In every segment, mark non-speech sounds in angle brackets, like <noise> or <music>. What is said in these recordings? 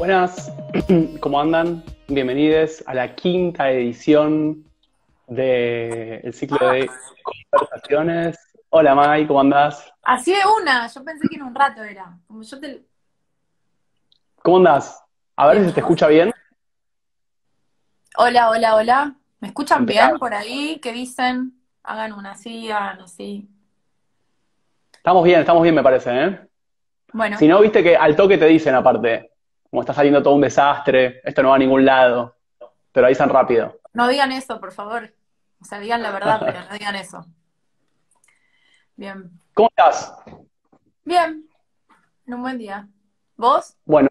Buenas, <clears throat> ¿cómo andan? Bienvenidos a la quinta edición del ciclo de conversaciones. Hola Mai, ¿cómo andás? Así de una, yo pensé que en un rato era. Como yo te... ¿Cómo andás? A ver si se te escucha bien. Hola, hola, hola. ¿Me escuchan bien por ahí? ¿Qué dicen? Hagan una así, hagan así. Estamos bien, estamos bien, me parece, ¿eh? Bueno, Si no, viste que al toque te dicen aparte, como está saliendo todo un desastre, esto no va a ningún lado, te lo avisan rápido. no digan eso, por favor. O sea, digan la verdad, pero no digan eso. Bien. ¿Cómo estás? Bien. En un buen día. ¿Vos? Bueno,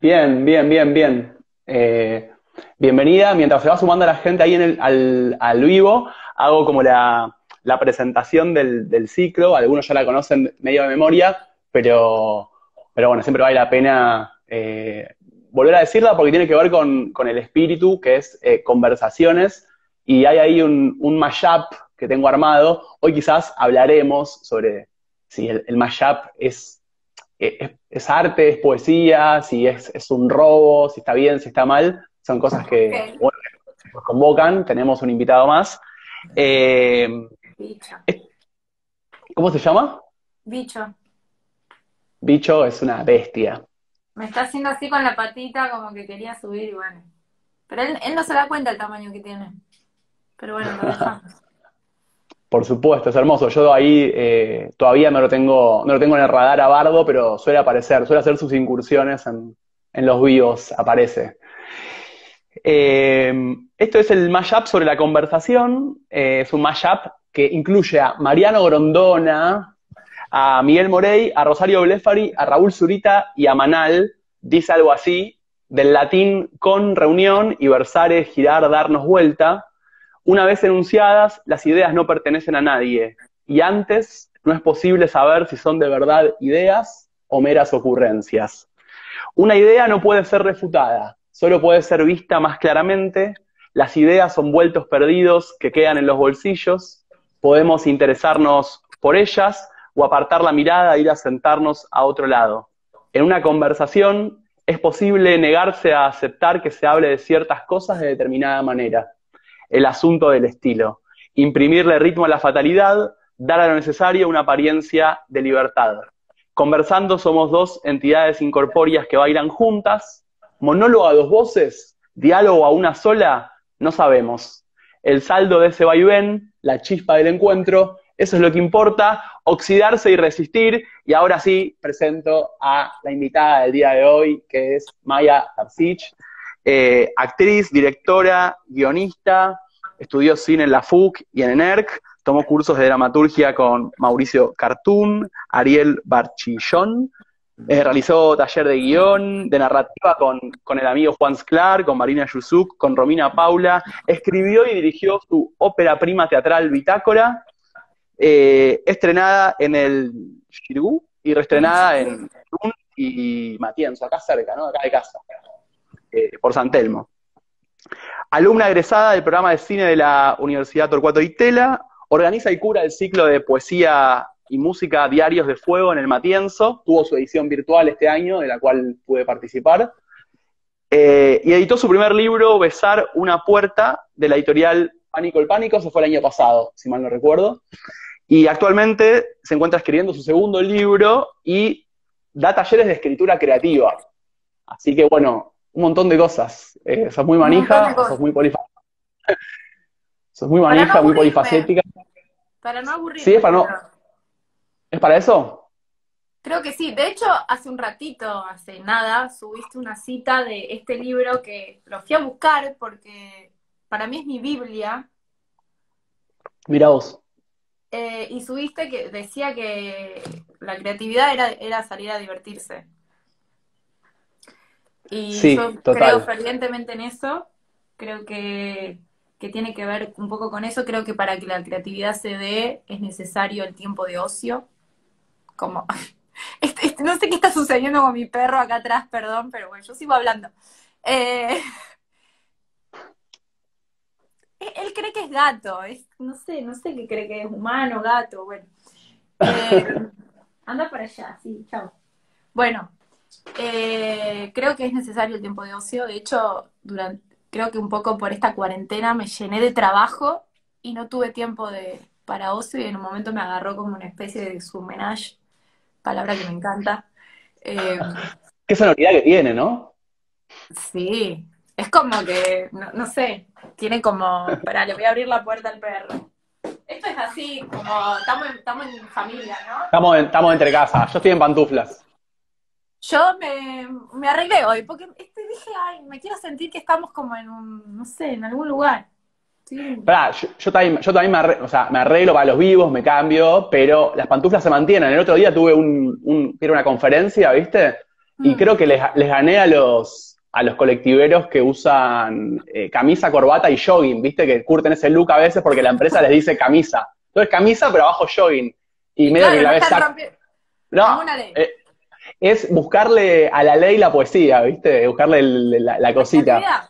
bien, bien, bien, bien. Eh, bienvenida. Mientras se va sumando la gente ahí en el, al, al vivo, hago como la, la presentación del, del ciclo. Algunos ya la conocen medio de memoria, pero, pero bueno, siempre vale la pena eh, volver a decirla porque tiene que ver con, con el espíritu, que es eh, conversaciones, y hay ahí un, un mashup que tengo armado. Hoy quizás hablaremos sobre si el, el mashup es, es, es arte, es poesía, si es, es un robo, si está bien, si está mal. Son cosas que, bueno, nos convocan. Tenemos un invitado más. Eh, Bicho. ¿Cómo se llama? Bicho. Bicho es una bestia. Me está haciendo así con la patita como que quería subir y bueno. Pero él, él no se da cuenta el tamaño que tiene. Pero bueno, lo dejamos. <laughs> Por supuesto, es hermoso. Yo ahí eh, todavía no lo tengo, no lo tengo en el radar a Bardo, pero suele aparecer, suele hacer sus incursiones en, en los vivos, aparece. Eh, esto es el mashup sobre la conversación. Eh, es un mashup que incluye a Mariano Grondona, a Miguel Morey, a Rosario Blefari, a Raúl Zurita y a Manal. Dice algo así, del latín con reunión y versare, girar, darnos vuelta. Una vez enunciadas, las ideas no pertenecen a nadie, y antes no es posible saber si son de verdad ideas o meras ocurrencias. Una idea no puede ser refutada, solo puede ser vista más claramente. Las ideas son vueltos perdidos que quedan en los bolsillos. Podemos interesarnos por ellas o apartar la mirada e ir a sentarnos a otro lado. En una conversación es posible negarse a aceptar que se hable de ciertas cosas de determinada manera el asunto del estilo. Imprimirle ritmo a la fatalidad, dar a lo necesario una apariencia de libertad. Conversando somos dos entidades incorpóreas que bailan juntas. Monólogo a dos voces, diálogo a una sola, no sabemos. El saldo de ese vaivén, la chispa del encuentro, eso es lo que importa, oxidarse y resistir. Y ahora sí, presento a la invitada del día de hoy, que es Maya Tarsich, eh, actriz, directora, guionista, estudió cine en la FUC y en ENERC, tomó cursos de dramaturgia con Mauricio Cartún, Ariel Barchillón, eh, realizó taller de guion, de narrativa con, con el amigo Juan Sclar, con Marina Yusuk, con Romina Paula, escribió y dirigió su ópera prima teatral Bitácora, eh, estrenada en el Xirgu y reestrenada en Irún y Matienzo, acá cerca, ¿no? Acá de casa eh, por San Telmo. Alumna egresada del programa de cine de la Universidad Torcuato Itela, organiza y cura el ciclo de poesía y música Diarios de Fuego en el Matienzo, tuvo su edición virtual este año, de la cual pude participar, eh, y editó su primer libro, Besar una puerta, de la editorial Pánico el Pánico, se fue el año pasado, si mal no recuerdo, y actualmente se encuentra escribiendo su segundo libro y da talleres de escritura creativa. Así que bueno, un montón de cosas. Eh, sos muy manija, sos muy polifacética. <laughs> sos muy manija, no muy polifacética. Para no aburrirme. Sí, es para no-. ¿Es para eso? Creo que sí. De hecho, hace un ratito, hace nada, subiste una cita de este libro que lo fui a buscar porque para mí es mi Biblia. Mira vos. eh, y subiste que decía que la creatividad era, era salir a divertirse. Y Sí, yo total. creo fervientemente en eso. Creo que, que tiene que ver un poco con eso. Creo que para que la creatividad se dé es necesario el tiempo de ocio. Como, <laughs> este- este- no sé qué está sucediendo con mi perro acá atrás, perdón, pero bueno, yo sigo hablando. Eh, <laughs> él cree que es gato, es, no sé, no sé qué cree que es humano, gato, bueno. <laughs> Eh, anda para allá, sí, chao. Bueno, Eh, creo que es necesario el tiempo de ocio. De hecho, durante, creo que un poco por esta cuarentena me llené de trabajo y no tuve tiempo de, para ocio y en un momento me agarró como una especie de sumenage, palabra que me encanta. Eh, Qué sonoridad que tiene, ¿no? Sí, es como que, no, sé, tiene como, espera, le voy a abrir la puerta al perro. Esto es así, como estamos, estamos en familia, ¿no? Estamos, estamos entre casa, yo estoy en pantuflas. Yo me, me arreglé hoy, porque este, dije, ay, me quiero sentir que estamos como en un, no sé, en algún lugar. Sí. yo, también, yo también me, arreglo, o sea, me arreglo para los vivos, me cambio, pero las pantuflas se mantienen. El otro día tuve un, un era una conferencia, ¿viste? Y mm. creo que les, les gané a los, a los colectiveros que usan eh, camisa, corbata y jogging, ¿viste? Que curten ese look a veces porque la empresa les dice camisa. Entonces camisa, pero abajo jogging. Y medio que la ves... No, eh, es buscarle a la ley la poesía, ¿viste? Buscarle la, cosita.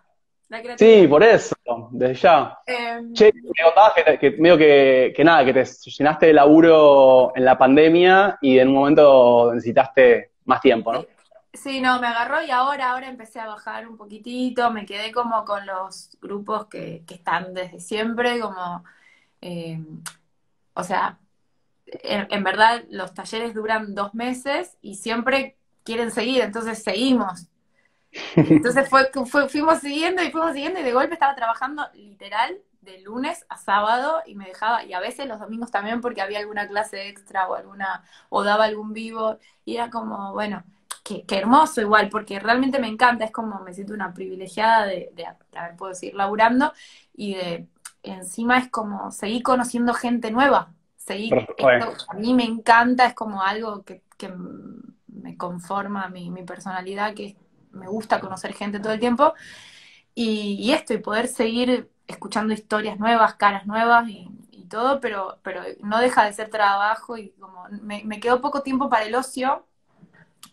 sí, por eso, desde ya. Em, che, me contabas que, medio que, que, nada, que te llenaste de laburo en la pandemia y en un momento necesitaste más tiempo, ¿no? Sí, no, me agarró y ahora, ahora empecé a bajar un poquitito, me quedé como con los grupos que, que están desde siempre, como, eh, o sea, en, verdad los talleres duran dos meses y siempre quieren seguir, entonces seguimos. Entonces fue, fuimos siguiendo y fuimos siguiendo y de golpe estaba trabajando literal de lunes a sábado y me dejaba, y a veces los domingos también porque había alguna clase extra o alguna, o daba algún vivo, y era como, bueno, qué, hermoso igual, porque realmente me encanta, es como me siento una privilegiada de, de, haber podido seguir laburando y de encima es como seguir conociendo gente nueva, seguir, a mí me encanta, es como algo que, me conforma mi, mi personalidad, que me gusta conocer gente todo el tiempo, y, esto, y poder seguir escuchando historias nuevas, caras nuevas y, todo, pero, pero no deja de ser trabajo y como me, me quedó poco tiempo para el ocio,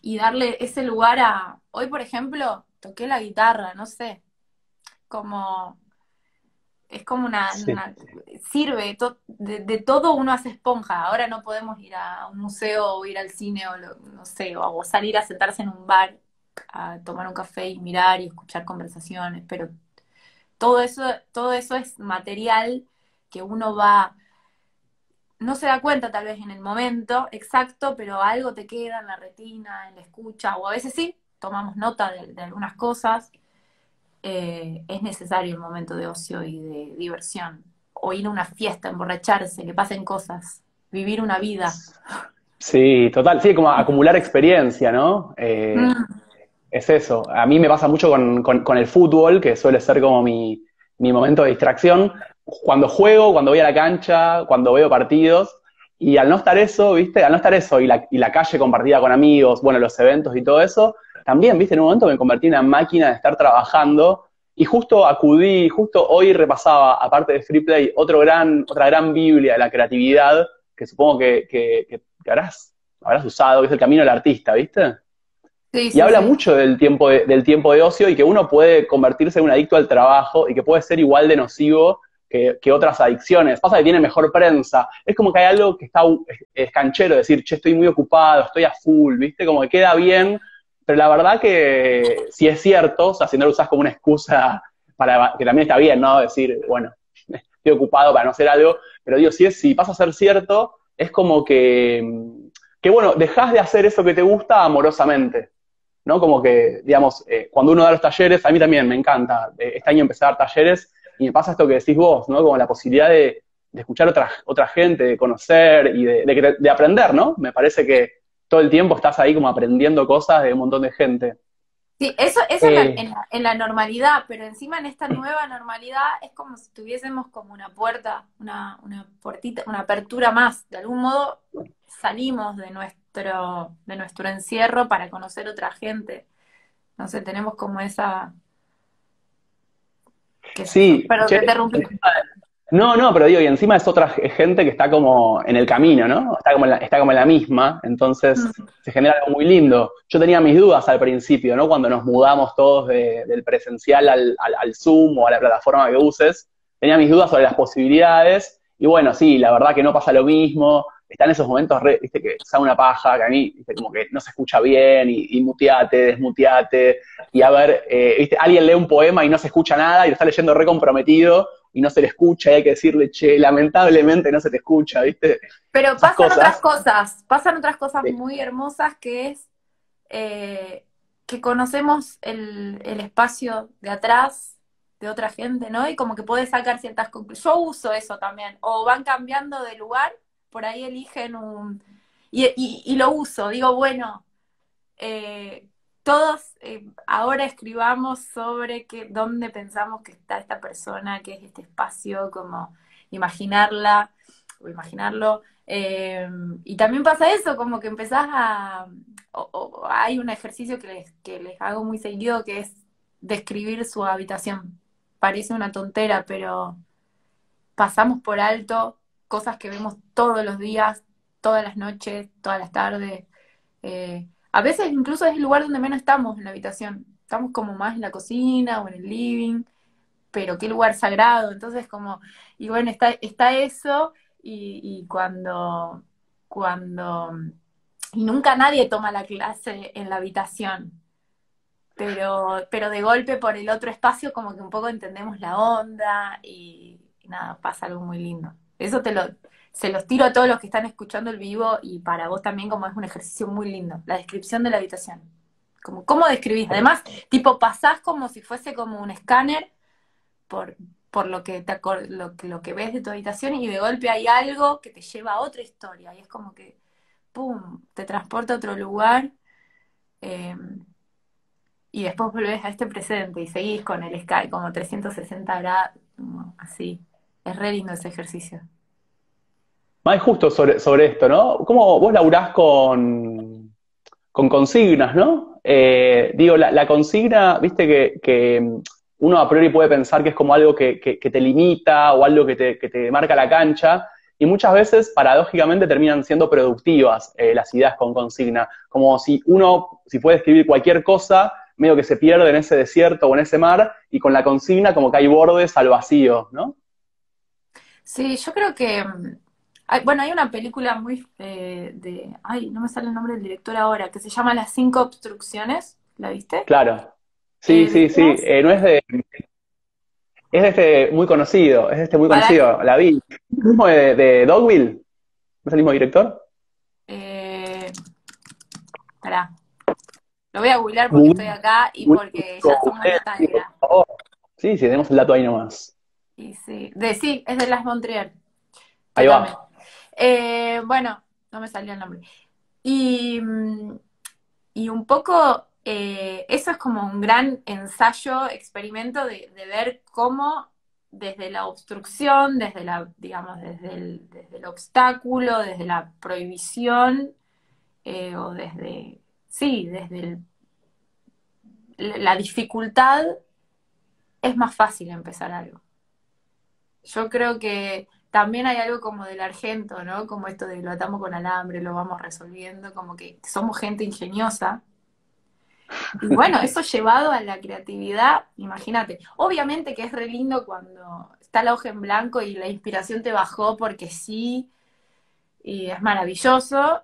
y darle ese lugar a... Hoy, por ejemplo, toqué la guitarra, no sé, como... Es como una... sirve, de, todo uno hace esponja. Ahora no podemos ir a un museo o ir al cine o no sé, o salir a sentarse en un bar a tomar un café y mirar y escuchar conversaciones, pero todo eso, todo eso es material que uno va no se da cuenta tal vez en el momento exacto, pero algo te queda en la retina, en la escucha, o a veces sí, tomamos nota de, algunas cosas. Eh, es necesario el momento de ocio y de diversión. O ir a una fiesta, emborracharse, que pasen cosas, vivir una vida. Sí, total, sí, como acumular experiencia, ¿no? Eh, mm. Es eso. A mí me pasa mucho con, el fútbol, que suele ser como mi, mi momento de distracción, cuando juego, cuando voy a la cancha, cuando veo partidos, y al no estar eso, ¿viste? Al no estar eso y la, y la calle compartida con amigos, bueno, los eventos y todo eso, también, ¿viste? En un momento me convertí en una máquina de estar trabajando y justo acudí, justo hoy repasaba, aparte de Freeplay, otro gran, otra gran Biblia de la creatividad que supongo que, que, habrás, habrás usado, que es el camino del artista, ¿viste? Sí, y habla mucho del tiempo del tiempo de ocio y que uno puede convertirse en un adicto al trabajo y que puede ser igual de nocivo que, otras adicciones. Pasa que tiene mejor prensa. Es como que hay algo que está es canchero, decir, che, estoy muy ocupado, estoy a full, ¿viste? Como que queda bien, pero la verdad que si es cierto, o sea, si no lo usas como una excusa para que también está bien, ¿no? Decir, bueno, estoy ocupado para no hacer algo, pero digo, si, es, si pasa a ser cierto, es como que, que, bueno, dejas de hacer eso que te gusta amorosamente, ¿no? Como que, digamos, eh, cuando uno da los talleres, a mí también me encanta, eh, este año empecé a dar talleres y me pasa esto que decís vos, ¿no? Como la posibilidad de, escuchar otra, otra gente, de conocer y de, aprender, ¿no? Me parece que todo el tiempo estás ahí como aprendiendo cosas de un montón de gente. Sí, eso, eso eh. en, la, normalidad, pero encima en esta nueva normalidad es como si tuviésemos como una puerta, una, una puertita, una apertura más. De algún modo salimos de nuestro, de nuestro encierro para conocer otra gente. No sé, tenemos como esa, sí, pero te No, no, pero digo, y encima es otra gente que está como en el camino, ¿no? Está como en la, está como en la misma, entonces se genera algo muy lindo. Yo tenía mis dudas al principio, ¿no? Cuando nos mudamos todos del presencial al, al, Zoom o a la plataforma que uses, tenía mis dudas sobre las posibilidades, y bueno, sí, la verdad que no pasa lo mismo, están esos momentos, re, viste, que sale una paja, que a mí, viste, como que no se escucha bien, y, y muteate, desmuteate, y a ver, eh, viste, alguien lee un poema y no se escucha nada, y lo está leyendo re comprometido, y no se le escucha, y hay que decirle, che, lamentablemente no se te escucha, viste. Pero Esas pasan cosas. otras cosas, pasan otras cosas Sí. muy hermosas que es eh, que conocemos el, el espacio de atrás de otra gente, ¿no? Y como que podés sacar ciertas conclusiones. Yo uso eso también. O van cambiando de lugar, por ahí eligen un... Y, y- lo uso, digo, bueno, eh, todos eh, ahora escribamos sobre que, dónde pensamos que está esta persona, que es este espacio, como imaginarla o imaginarlo. Eh, y también pasa eso, como que empezás a... hay un ejercicio que les, que les hago muy seguido que es describir su habitación. Parece una tontera, pero pasamos por alto cosas que vemos todos los días, todas las noches, todas las tardes. Eh, a veces incluso es el lugar donde menos estamos en la habitación. Estamos como más en la cocina o en el living, pero qué lugar sagrado. Entonces como, y bueno, está, está eso y, cuando, cuando, y nunca nadie toma la clase en la habitación. Pero, pero de golpe por el otro espacio como que un poco entendemos la onda y nada, pasa algo muy lindo. Eso te lo, se los tiro a todos los que están escuchando el vivo y para vos también como es un ejercicio muy lindo, la descripción de la habitación. Como, ¿cómo describís? Además, tipo, pasás como si fuese como un escáner por, por lo que te lo, lo que ves de tu habitación y de golpe hay algo que te lleva a otra historia y es como que, ¡pum!, te transporta a otro lugar eh, y después volvés a este presente y seguís con el sky como 360 grados, así. Es re lindo ese ejercicio. Más justo sobre, sobre esto, ¿no? ¿Cómo vos laburás con, con consignas, ¿no? Eh, digo, la, consigna, viste que, que uno a priori puede pensar que es como algo que, que- te limita o algo que te, que te marca la cancha, y muchas veces, paradójicamente, terminan siendo productivas eh, las ideas con consigna. Como si uno, si puede escribir cualquier cosa, medio que se pierde en ese desierto o en ese mar, y con la consigna como que hay bordes al vacío, ¿no? Sí, yo creo que, mm, hay- bueno, hay una película muy eh, de, ay, no me sale el nombre del director ahora, que se llama Las cinco obstrucciones, ¿la viste? Claro. Sí, Eh, sí, sí. Eh, no es de. Es de este muy conocido. Es de este muy conocido. La vi. ¿Es el mismo de, de Dogville? ¿No es el mismo director? Eh, pará. Lo voy a googlear porque estoy acá y porque ya somos favor. Sí, sí, tenemos el dato ahí nomás. Y sí, de, sí, es de Las Montreal. Ahí va. Eh, bueno, no me salió el nombre. Y, mm, y un poco, eh, eso es como un gran ensayo, experimento de, de ver cómo desde la obstrucción, desde la, digamos, desde el, desde el obstáculo, desde la prohibición, eh, o desde, sí, desde el- la dificultad, es más fácil empezar algo. Yo creo que también hay algo como del argento, ¿no? Como esto de lo atamos con alambre, lo vamos resolviendo, como que somos gente ingeniosa. Y bueno, eso <laughs> llevado a la creatividad, imagínate. Obviamente que es re lindo cuando está la hoja en blanco y la inspiración te bajó porque sí, y es maravilloso,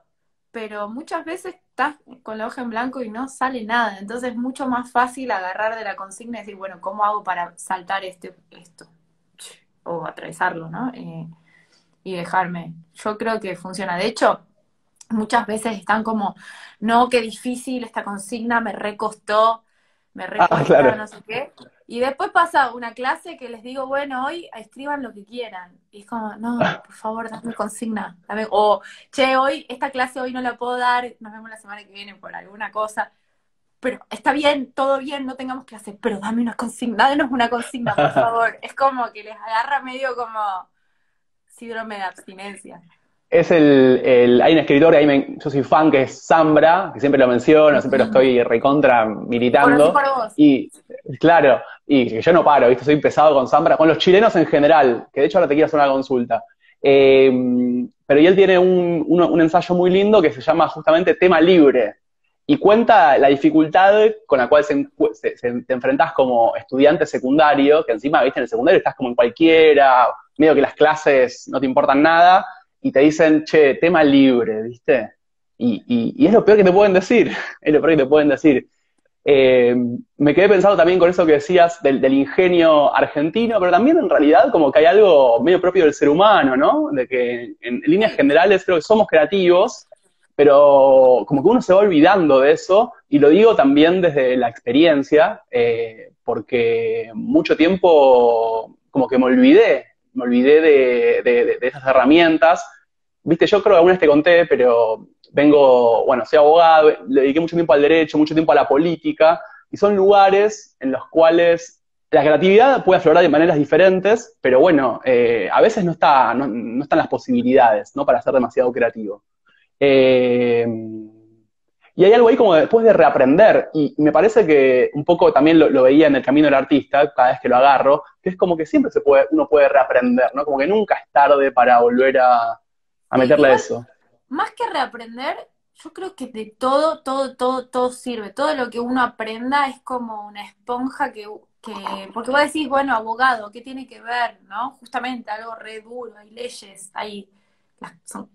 pero muchas veces estás con la hoja en blanco y no sale nada. Entonces es mucho más fácil agarrar de la consigna y decir, bueno, ¿cómo hago para saltar este, esto? O atravesarlo, ¿no? Eh, y dejarme. Yo creo que funciona. De hecho, muchas veces están como, no, qué difícil esta consigna, me recostó, me recostó, claro. no sé qué. Y después pasa una clase que les digo, bueno, hoy escriban lo que quieran. Y es como, no, por favor, dame consigna. dame- O, che, hoy, esta clase hoy no la puedo dar, nos vemos la semana que viene por alguna cosa. Pero está bien, todo bien, no tengamos clase, pero dame una consigna, danos una consigna, por favor. <laughs> Es como que les agarra medio como síndrome de abstinencia. Es el, el- hay un escritor, ahí me- yo soy fan, que es Zambra, que siempre lo menciono, siempre lo estoy recontra militando. por vos. Y claro, y que yo no paro, ¿viste? Soy pesado con Zambra, con los chilenos en general, que de hecho ahora te quiero hacer una consulta. Eh, pero y él tiene un, un- un ensayo muy lindo que se llama justamente Tema Libre. Y cuenta la dificultad con la cual se, se- se- te enfrentás como estudiante secundario, que encima, viste, en el secundario estás como en cualquiera, medio que las clases no te importan nada, y te dicen, che, tema libre, ¿viste? Y, es lo peor que te pueden decir, <laughs> es lo peor que te pueden decir. Eh, me quedé pensando también con eso que decías del, ingenio argentino, pero también en realidad como que hay algo medio propio del ser humano, ¿no? De que en, líneas generales creo que somos creativos, pero como que uno se va olvidando de eso, y lo digo también desde la experiencia, eh, porque mucho tiempo como que me olvidé, me olvidé de, de esas herramientas. Viste, yo creo que alguna vez te conté, pero vengo, bueno, soy abogado, dediqué mucho tiempo al derecho, mucho tiempo a la política, y son lugares en los cuales la creatividad puede aflorar de maneras diferentes, pero bueno, eh, a veces no, está, no, están las posibilidades, ¿no? Para ser demasiado creativo. Eh, y hay algo ahí como después de reaprender, y me parece que un poco también lo, veía en el camino del artista, cada vez que lo agarro, que es como que siempre se puede, uno puede reaprender, ¿no? Como que nunca es tarde para volver a, a meterle eso más que reaprender, yo creo que de todo, todo, todo, todo sirve. Todo lo que uno aprenda es como una esponja que, que porque vos decís, bueno, abogado, ¿qué tiene que ver? ¿No? Justamente algo re duro, hay leyes, hay, las,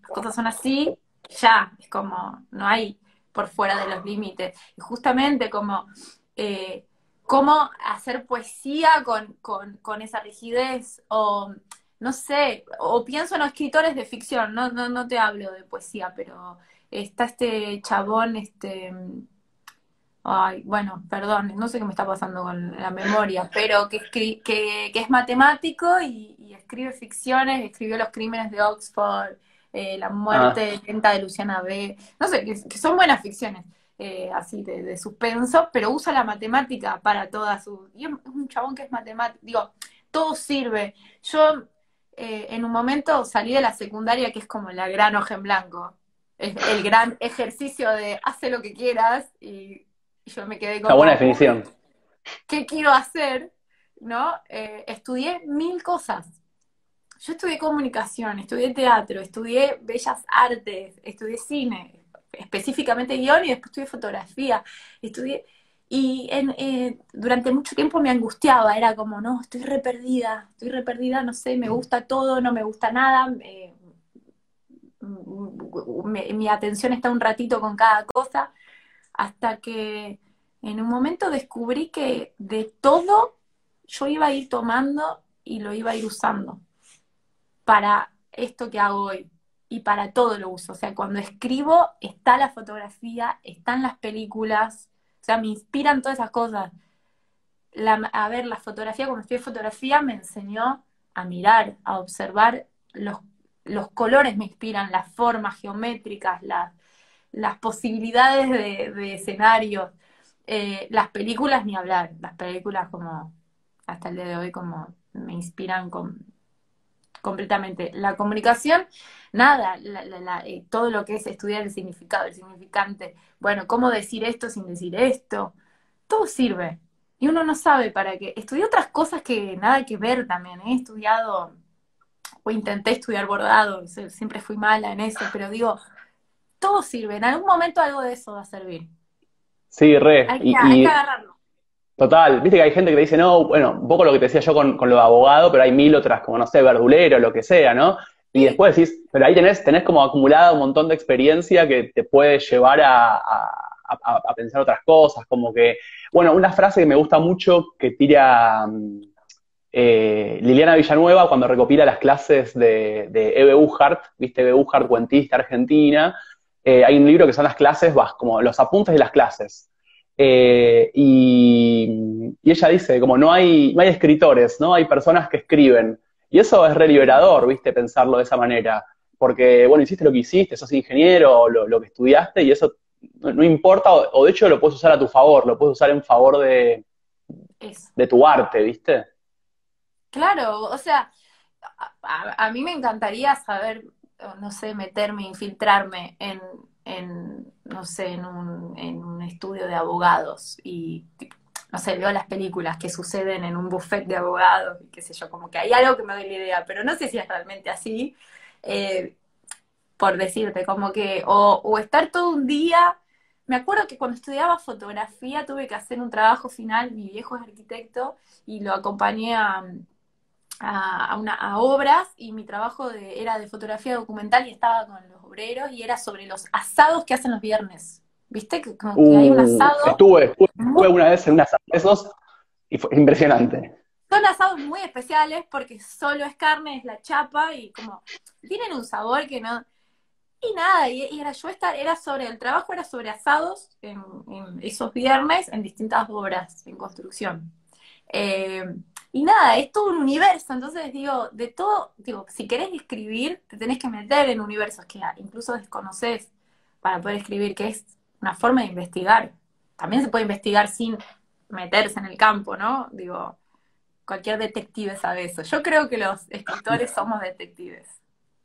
cosas son así, ya, es como, no hay por fuera de los límites. Y justamente como, eh, cómo hacer poesía con, con, esa rigidez o no sé, o pienso en los escritores de ficción, no, no, no te hablo de poesía, pero está este chabón, este, ay, bueno, perdón, no sé qué me está pasando con la memoria, pero que, que, que es matemático y, escribe ficciones, escribió Los Crímenes de Oxford, eh, La muerte lenta ah. de Luciana B, no sé, que, son buenas ficciones. Eh, así de, de, suspenso, pero usa la matemática para todas sus... Y es un chabón que es matemático, digo, todo sirve. Yo eh, en un momento salí de la secundaria, que es como la gran hoja en blanco. Es el gran ejercicio de hace lo que quieras y, yo me quedé con... Una buena definición. ¿Qué quiero hacer? ¿No? Eh, estudié mil cosas. Yo estudié comunicación, estudié teatro, estudié bellas artes, estudié cine, específicamente guion y después estudié fotografía, estudié y en, eh, durante mucho tiempo me angustiaba, era como, no, estoy re perdida, estoy re perdida, no sé, me gusta todo, no me gusta nada, mi atención está un ratito con cada cosa, hasta que en un momento descubrí que de todo yo iba a ir tomando y lo iba a ir usando para esto que hago hoy y para todo lo uso. O sea, cuando escribo está la fotografía, están las películas, sea, me inspiran todas esas cosas. a ver, la fotografía, cuando estudié fotografía, me enseñó a mirar, a observar los, los colores me inspiran, las formas geométricas, las, las posibilidades de, escenarios. Eh, las películas ni hablar, las películas como hasta el día de hoy como me inspiran con, completamente. La comunicación, nada, eh, todo lo que es estudiar el significado, el significante, bueno, cómo decir esto sin decir esto, todo sirve. Y uno no sabe para qué. Estudié otras cosas que nada que ver también. He estudiado, o intenté estudiar bordado, siempre fui mala en eso, pero digo, todo sirve. En algún momento algo de eso va a servir. Sí, re. Hay que, agarrarlo. Total, viste que hay gente que te dice, no, bueno, un poco lo que te decía yo con, con lo de abogado, pero hay mil otras, como no sé, verdulero, lo que sea, ¿no? Y después decís, pero ahí tenés, tenés como acumulada un montón de experiencia que te puede llevar a, pensar otras cosas, como que, bueno, una frase que me gusta mucho que tira mm, eh, Liliana Villanueva cuando recopila las clases de, de Eve Uhart, viste, Eve Uhart, cuentista argentina, eh, hay un libro que son las clases, vas, como los apuntes de las clases. Eh, y, ella dice, como no hay, no hay escritores, ¿no? Hay personas que escriben. Y eso es re liberador, ¿viste? Pensarlo de esa manera. Porque, bueno, hiciste lo que hiciste, sos ingeniero, lo, lo que estudiaste, y eso no, importa, o, de hecho lo puedes usar a tu favor, lo puedes usar en favor de, de tu arte, ¿viste? Claro, o sea, a, mí me encantaría saber, no sé, meterme, infiltrarme en, en no sé, en un, en un estudio de abogados y no sé, veo las películas que suceden en un buffet de abogados y qué sé yo, como que hay algo que me doy la idea, pero no sé si es realmente así, eh, por decirte, como que, o, estar todo un día, me acuerdo que cuando estudiaba fotografía tuve que hacer un trabajo final, mi viejo es arquitecto, y lo acompañé a, a, una, a obras y mi trabajo de, era de fotografía documental y estaba con los obreros y era sobre los asados que hacen los viernes. ¿Viste? Que, como que hay un Uh, asado. estuve, estuve, una vez en un asado de esos y fue impresionante. Son asados muy especiales porque solo es carne, es la chapa y como tienen un sabor que no... Y nada, y, y era yo estar, era sobre, el trabajo era sobre asados en, en esos viernes en distintas obras en construcción. Eh, y nada, es todo un universo, entonces digo, de todo, digo, si querés escribir, te tenés que meter en universos que incluso desconoces para poder escribir, que es una forma de investigar. También se puede investigar sin meterse en el campo, ¿no? Digo, cualquier detective sabe eso. Yo creo que los escritores <laughs> somos detectives,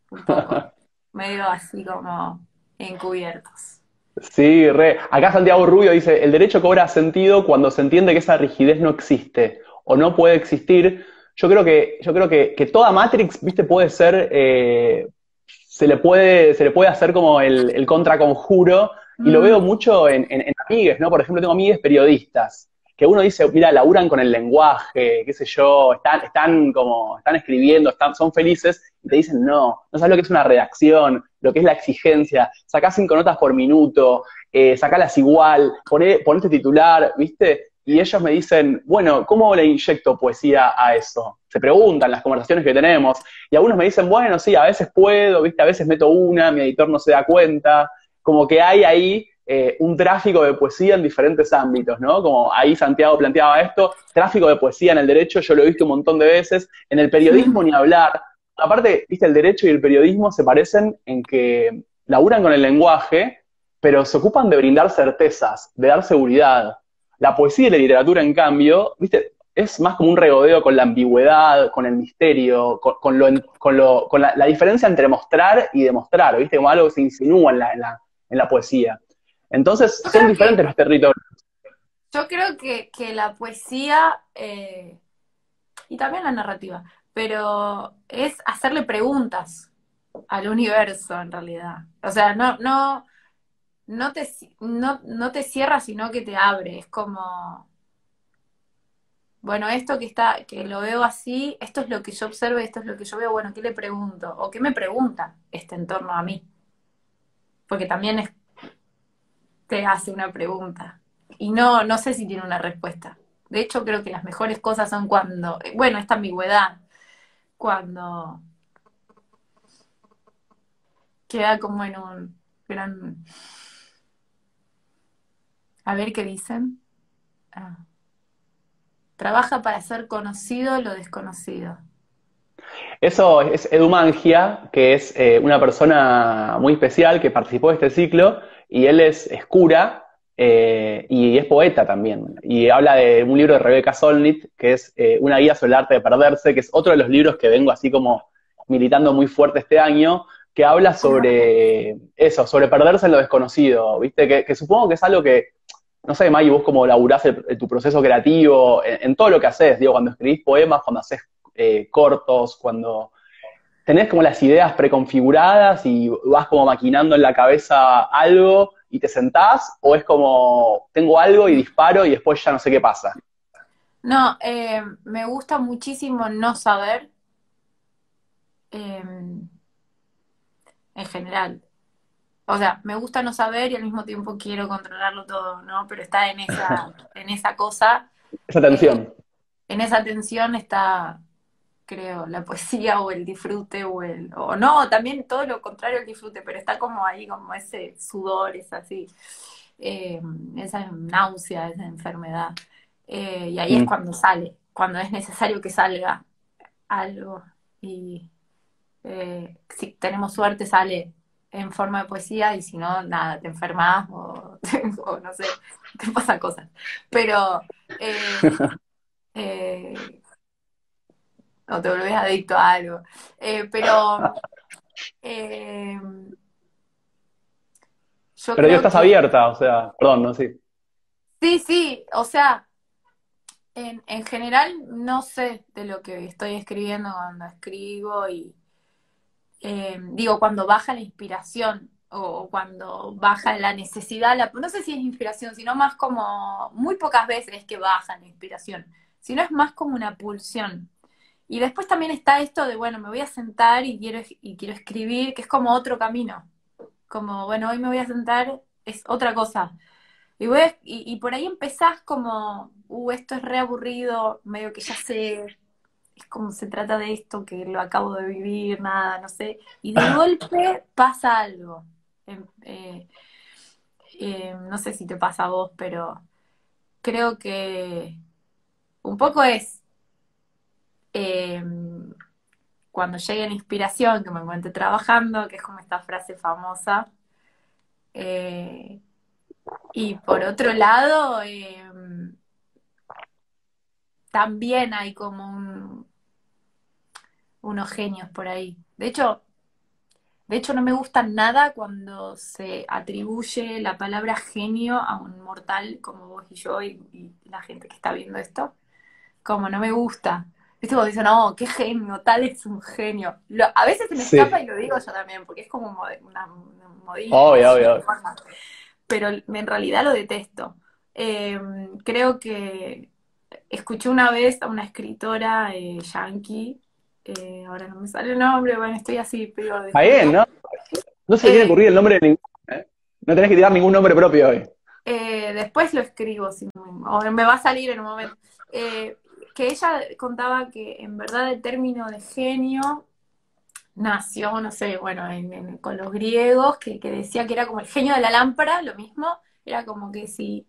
un poco, medio así como encubiertos. Sí, re. Acá Santiago Rubio dice, el derecho cobra sentido cuando se entiende que esa rigidez no existe o no puede existir. Yo creo que, yo creo que, que toda Matrix, viste, puede ser, eh, se le puede, se le puede hacer como el, el contraconjuro, y lo Mm. veo mucho en, en, en amigues, ¿no? Por ejemplo, tengo amigues periodistas, que uno dice, mira, laburan con el lenguaje, qué sé yo, están, están como, están escribiendo, están, son felices, y te dicen, no, no sabes lo que es una redacción, lo que es la exigencia, sacá cinco notas por minuto, eh, sacalas igual, poné, este titular, ¿viste? Y ellos me dicen, bueno, ¿cómo le inyecto poesía a eso? Se preguntan las conversaciones que tenemos, y algunos me dicen, bueno, sí, a veces puedo, ¿viste? A veces meto una, mi editor no se da cuenta, como que hay ahí eh, un tráfico de poesía en diferentes ámbitos, ¿no? Como ahí Santiago planteaba esto, tráfico de poesía en el derecho, yo lo he visto un montón de veces, en el periodismo ni hablar. Aparte, viste, el derecho y el periodismo se parecen en que laburan con el lenguaje, pero se ocupan de brindar certezas, de dar seguridad. La poesía y la literatura, en cambio, viste, es más como un regodeo con la ambigüedad, con el misterio, con, con lo, con, lo, con la, la, diferencia entre mostrar y demostrar, ¿viste? Como algo que se insinúa en la, en la, en la poesía. Entonces, Yo son diferentes que- los territorios. Yo creo que, que la poesía, eh, y también la narrativa, pero es hacerle preguntas al universo en realidad. O sea, no, no, no te, no, no te cierra, sino que te abre. Es como, bueno, esto que está, que lo veo así, esto es lo que yo observo, esto es lo que yo veo, bueno, ¿qué le pregunto? ¿O qué me pregunta este en torno a mí? Porque también es, te hace una pregunta. Y no, no sé si tiene una respuesta. De hecho, creo que las mejores cosas son cuando, bueno, esta ambigüedad, cuando queda como en un gran... A ver qué dicen. Ah. Trabaja para ser conocido lo desconocido. Eso es Edu Mangia, que es eh, una persona muy especial que participó de este ciclo, y él es, es cura eh, y es poeta también. Y habla de un libro de Rebecca Solnit, que es eh, Una guía sobre el arte de perderse, que es otro de los libros que vengo así como militando muy fuerte este año, que habla sobre eso, sobre perderse en lo desconocido, ¿viste? Que, que supongo que es algo que, no sé, May, vos cómo laburás el- tu proceso creativo, en, todo lo que haces, digo, cuando escribís poemas, cuando haces eh, cortos, cuando tenés como las ideas preconfiguradas y vas como maquinando en la cabeza algo y te sentás, o es como tengo algo y disparo y después ya no sé qué pasa. No, eh, me gusta muchísimo no saber eh, en general. O sea, me gusta no saber y al mismo tiempo quiero controlarlo todo, ¿no? Pero está en esa, <laughs> en esa cosa, Esa tensión. en esa tensión está, creo, la poesía o el disfrute o el, o no, también todo lo contrario al disfrute, pero está como ahí, como ese sudor, es así, eh, esa náusea, esa enfermedad. Eh, y ahí es Mm. cuando sale, cuando es necesario que salga algo. Y eh, si tenemos suerte sale en forma de poesía y si no, nada, te enfermas o, <laughs> o no sé, te pasan cosas. Pero eh, eh, o te volvés adicto a algo. Eh, pero eh, yo Pero creo estás que- abierta, o sea, perdón, no sí. Sí, sí, o sea, en, en general no sé de lo que estoy escribiendo cuando escribo y eh, digo cuando baja la inspiración o cuando baja la necesidad, la- no sé si es inspiración, sino más como muy pocas veces que baja la inspiración, sino es más como una pulsión. Y después también está esto de, bueno, me voy a sentar y quiero, y quiero escribir, que es como otro camino. Como, bueno, hoy me voy a sentar, es otra cosa. Y, por ahí empezás como, uh, esto es reaburrido, medio que ya sé, como se trata de esto, que lo acabo de vivir, nada, no sé. Y de golpe pasa algo. Em, eh, eh, no sé si te pasa a vos, pero creo que un poco es em, cuando llegue la inspiración, que me encuentre trabajando, que es como esta frase famosa. Eh, y por otro lado, em, también hay como unos genios por ahí. De hecho, de hecho, no me gusta nada cuando se atribuye la palabra genio a un mortal como vos y yo y, la gente que está viendo esto. Como no me gusta. Viste, cuando dicen, no, qué genio, tal es un genio. a veces se me escapa y lo digo yo también, porque es como una, modismo. Obvio, obvio. Pero en realidad lo detesto. Em, creo que escuché una vez a una escritora eh, yankee eh, ahora no me sale el nombre, bueno, estoy así, pero... Está bien, ¿no? No se me tiene eh, ocurrir el nombre de ningún... ¿eh? No tenés que tirar ningún nombre propio hoy. después lo escribo, si o me va a salir en un momento. que ella contaba que en verdad el término de genio nació, no sé, bueno, con los griegos, que, que decía que era como el genio de la lámpara, lo mismo, era como que si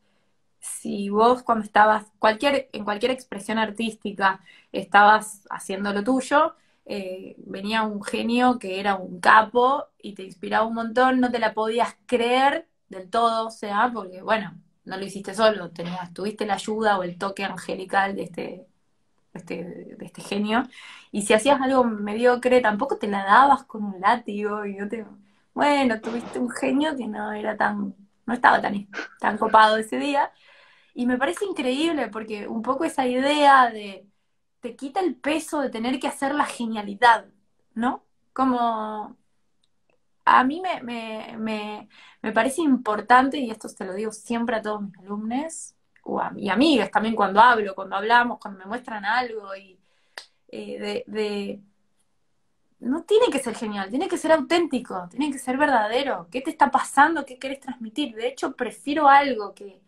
si vos cuando estabas, cualquier, en cualquier expresión artística, estabas haciendo lo tuyo, eh, venía un genio que era un capo y te inspiraba un montón, no te la podías creer del todo, o sea, porque bueno, no lo hiciste solo, tuviste la ayuda o el toque angelical de este, este, de este genio, y si hacías algo mediocre, tampoco te la dabas con un látigo, y no te, bueno, tuviste un genio que no era tan, no estaba tan, tan copado ese día, y me parece increíble porque un poco esa idea de te quita el peso de tener que hacer la genialidad, ¿no? Como a mí me, me, parece importante, y esto te lo digo siempre a todos mis alumnos, o a, y amigas también cuando hablo, cuando hablamos, cuando me muestran algo, y eh, de, no tiene que ser genial, tiene que ser auténtico, tiene que ser verdadero. ¿Qué te está pasando? ¿Qué querés transmitir? De hecho, prefiero algo que,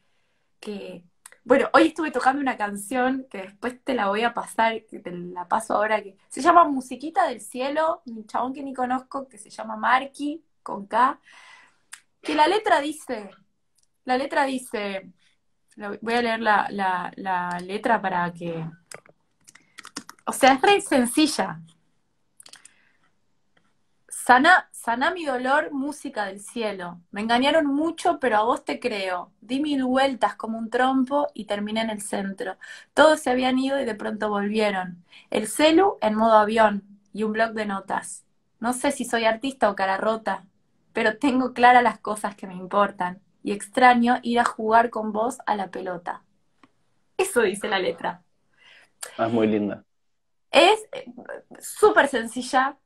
bueno, hoy estuve tocando una canción que después te la voy a pasar, que te la paso ahora, que se llama Musiquita del Cielo, un chabón que ni conozco, que se llama Marky, con K, que la letra dice, la letra dice, voy a leer la, la letra para que, o sea, es re sencilla, Sana, sana mi dolor, música del cielo. Me engañaron mucho, pero a vos te creo. Di mil vueltas como un trompo y terminé en el centro. Todos se habían ido y de pronto volvieron. El celu en modo avión y un blog de notas. No sé si soy artista o cara rota, pero tengo claras las cosas que me importan y extraño ir a jugar con vos a la pelota. Eso dice la letra. Ah, es muy linda. Es eh, súper sencilla,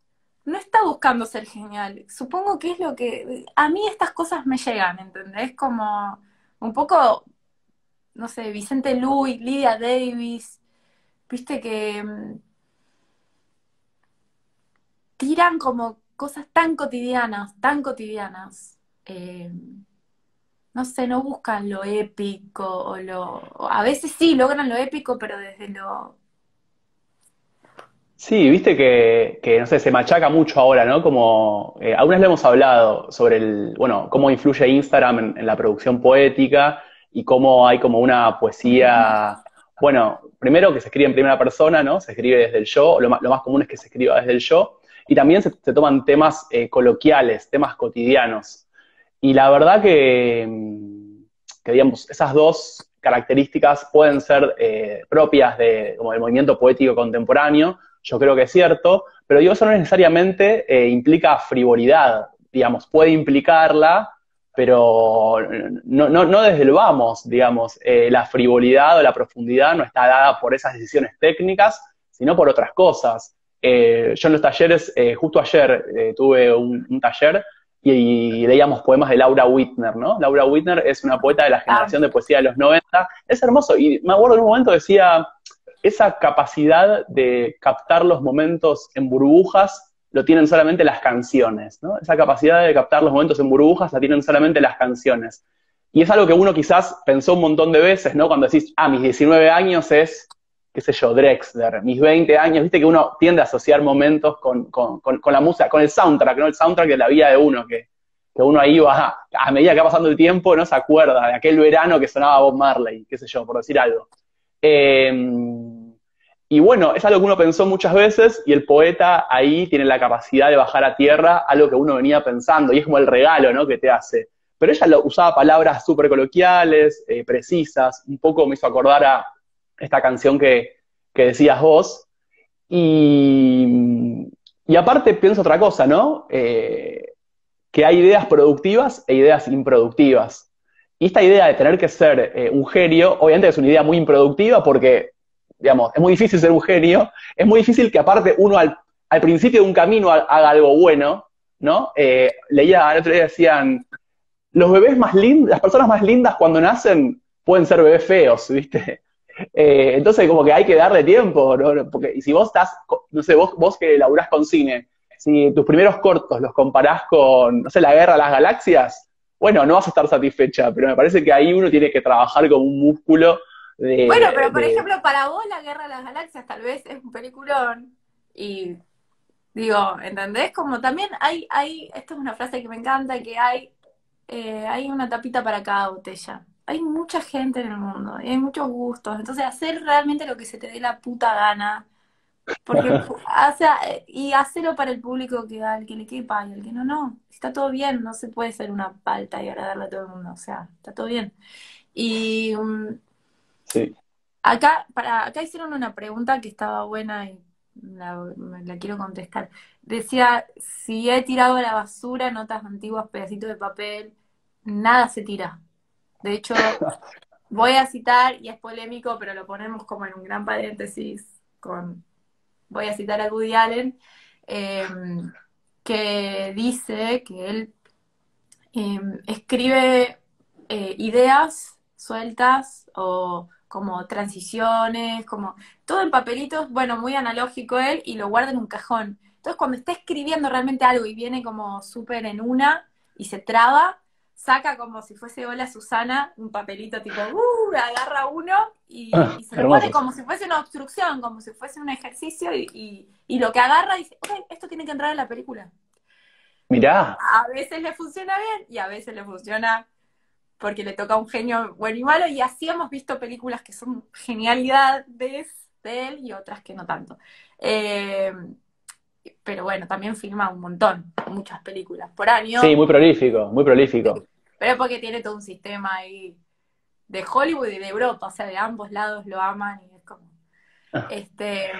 no está buscando ser genial. Supongo que es lo que... A mí estas cosas me llegan, ¿entendés? Como un poco, no sé, Vicente Luis, Lydia Davis, viste que mm, tiran como cosas tan cotidianas, tan cotidianas. Eh, no sé, no buscan lo épico o lo... A veces sí logran lo épico, pero desde lo Sí, viste que, no sé, se machaca mucho ahora, ¿no? Como, eh, algunas le hemos hablado sobre el, bueno, cómo influye Instagram en, la producción poética y cómo hay como una poesía, bueno, primero que se escribe en primera persona, ¿no? Se escribe desde el yo, lo más, lo más común es que se escriba desde el yo, y también se, toman temas eh, coloquiales, temas cotidianos. Y la verdad que, mm, que, digamos, esas dos características pueden ser eh, propias de, como del movimiento poético contemporáneo, yo creo que es cierto, pero digo, eso no necesariamente eh, implica frivolidad, digamos, puede implicarla, pero no, no, no desde el vamos, digamos, eh, la frivolidad o la profundidad no está dada por esas decisiones técnicas, sino por otras cosas. Eh, yo en los talleres, justo ayer tuve un, taller y, leíamos poemas de Laura Whitner, ¿no? Laura Whitner es una poeta de la generación de poesía de los 90, es hermoso, y me acuerdo en un momento decía, esa capacidad de captar los momentos en burbujas lo tienen solamente las canciones, ¿no? Esa capacidad de captar los momentos en burbujas la tienen solamente las canciones. Y es algo que uno quizás pensó un montón de veces, ¿no? Cuando decís, ah, mis 19 años es, qué sé yo, Drexler, mis 20 años, viste que uno tiende a asociar momentos con, con, con, la música, con el soundtrack, ¿no? El soundtrack de la vida de uno, que, que uno ahí va, a medida que va pasando el tiempo, no se acuerda de aquel verano que sonaba Bob Marley, qué sé yo, por decir algo. Eh, y bueno, es algo que uno pensó muchas veces y el poeta ahí tiene la capacidad de bajar a tierra algo que uno venía pensando y es como el regalo ¿no? que te hace. Pero ella usaba palabras súper coloquiales, eh, precisas, un poco me hizo acordar a esta canción que, que decías vos. Y, y, aparte pienso otra cosa, ¿no? Eh, que hay ideas productivas e ideas improductivas. Y esta idea de tener que ser eh, un genio, obviamente es una idea muy improductiva porque digamos, es muy difícil ser un genio, es muy difícil que aparte uno al, principio de un camino haga algo bueno, ¿no? Eh, leía, el otro día decían, los bebés más lindos, las personas más lindas cuando nacen pueden ser bebés feos, <laughs> ¿viste? Eh, entonces como que hay que darle tiempo, ¿no? Porque y si vos estás, no sé, vos, vos que laburás con cine, si tus primeros cortos los comparás con, no sé, la guerra de las galaxias, bueno, no vas a estar satisfecha, pero me parece que ahí uno tiene que trabajar como un músculo bueno, pero por ejemplo, para vos la Guerra de las Galaxias tal vez es un peliculón y digo, ¿entendés? Como también hay, hay, esto es una frase que me encanta, que hay, eh, hay una tapita para cada botella. Hay mucha gente en el mundo y hay muchos gustos, entonces hacer realmente lo que se te dé la puta gana, porque, <laughs> o sea, y hacerlo para el público que al que le quepa y al que no, no, está todo bien, no se puede ser una palta y agradarle a todo el mundo, o sea, está todo bien. Y um, Sí. Acá, para, acá hicieron una pregunta que estaba buena y la, la quiero contestar. Decía, si he tirado a la basura notas antiguas, pedacitos de papel, nada se tira. De hecho, <laughs> voy a citar, y es polémico, pero lo ponemos como en un gran paréntesis, con, voy a citar a Woody Allen, em, que dice que él em, escribe eh, ideas sueltas o como transiciones, como todo en papelitos, bueno, muy analógico él, y lo guarda en un cajón. Entonces, cuando está escribiendo realmente algo y viene como súper en una y se traba, saca como si fuese Hola Susana, un papelito tipo, uh, agarra uno y, ah, se lo pone como si fuese una obstrucción, como si fuese un ejercicio y, y, lo que agarra dice, ok, esto tiene que entrar en la película. Mirá. A veces le funciona bien y a veces le funciona porque le toca un genio bueno y malo, y así hemos visto películas que son genialidades de él y otras que no tanto. Eh, pero bueno, también filma un montón, muchas películas por año. Sí, muy prolífico, muy prolífico. Pero porque tiene todo un sistema ahí de Hollywood y de Europa, o sea, de ambos lados lo aman y es como... Ah. Este,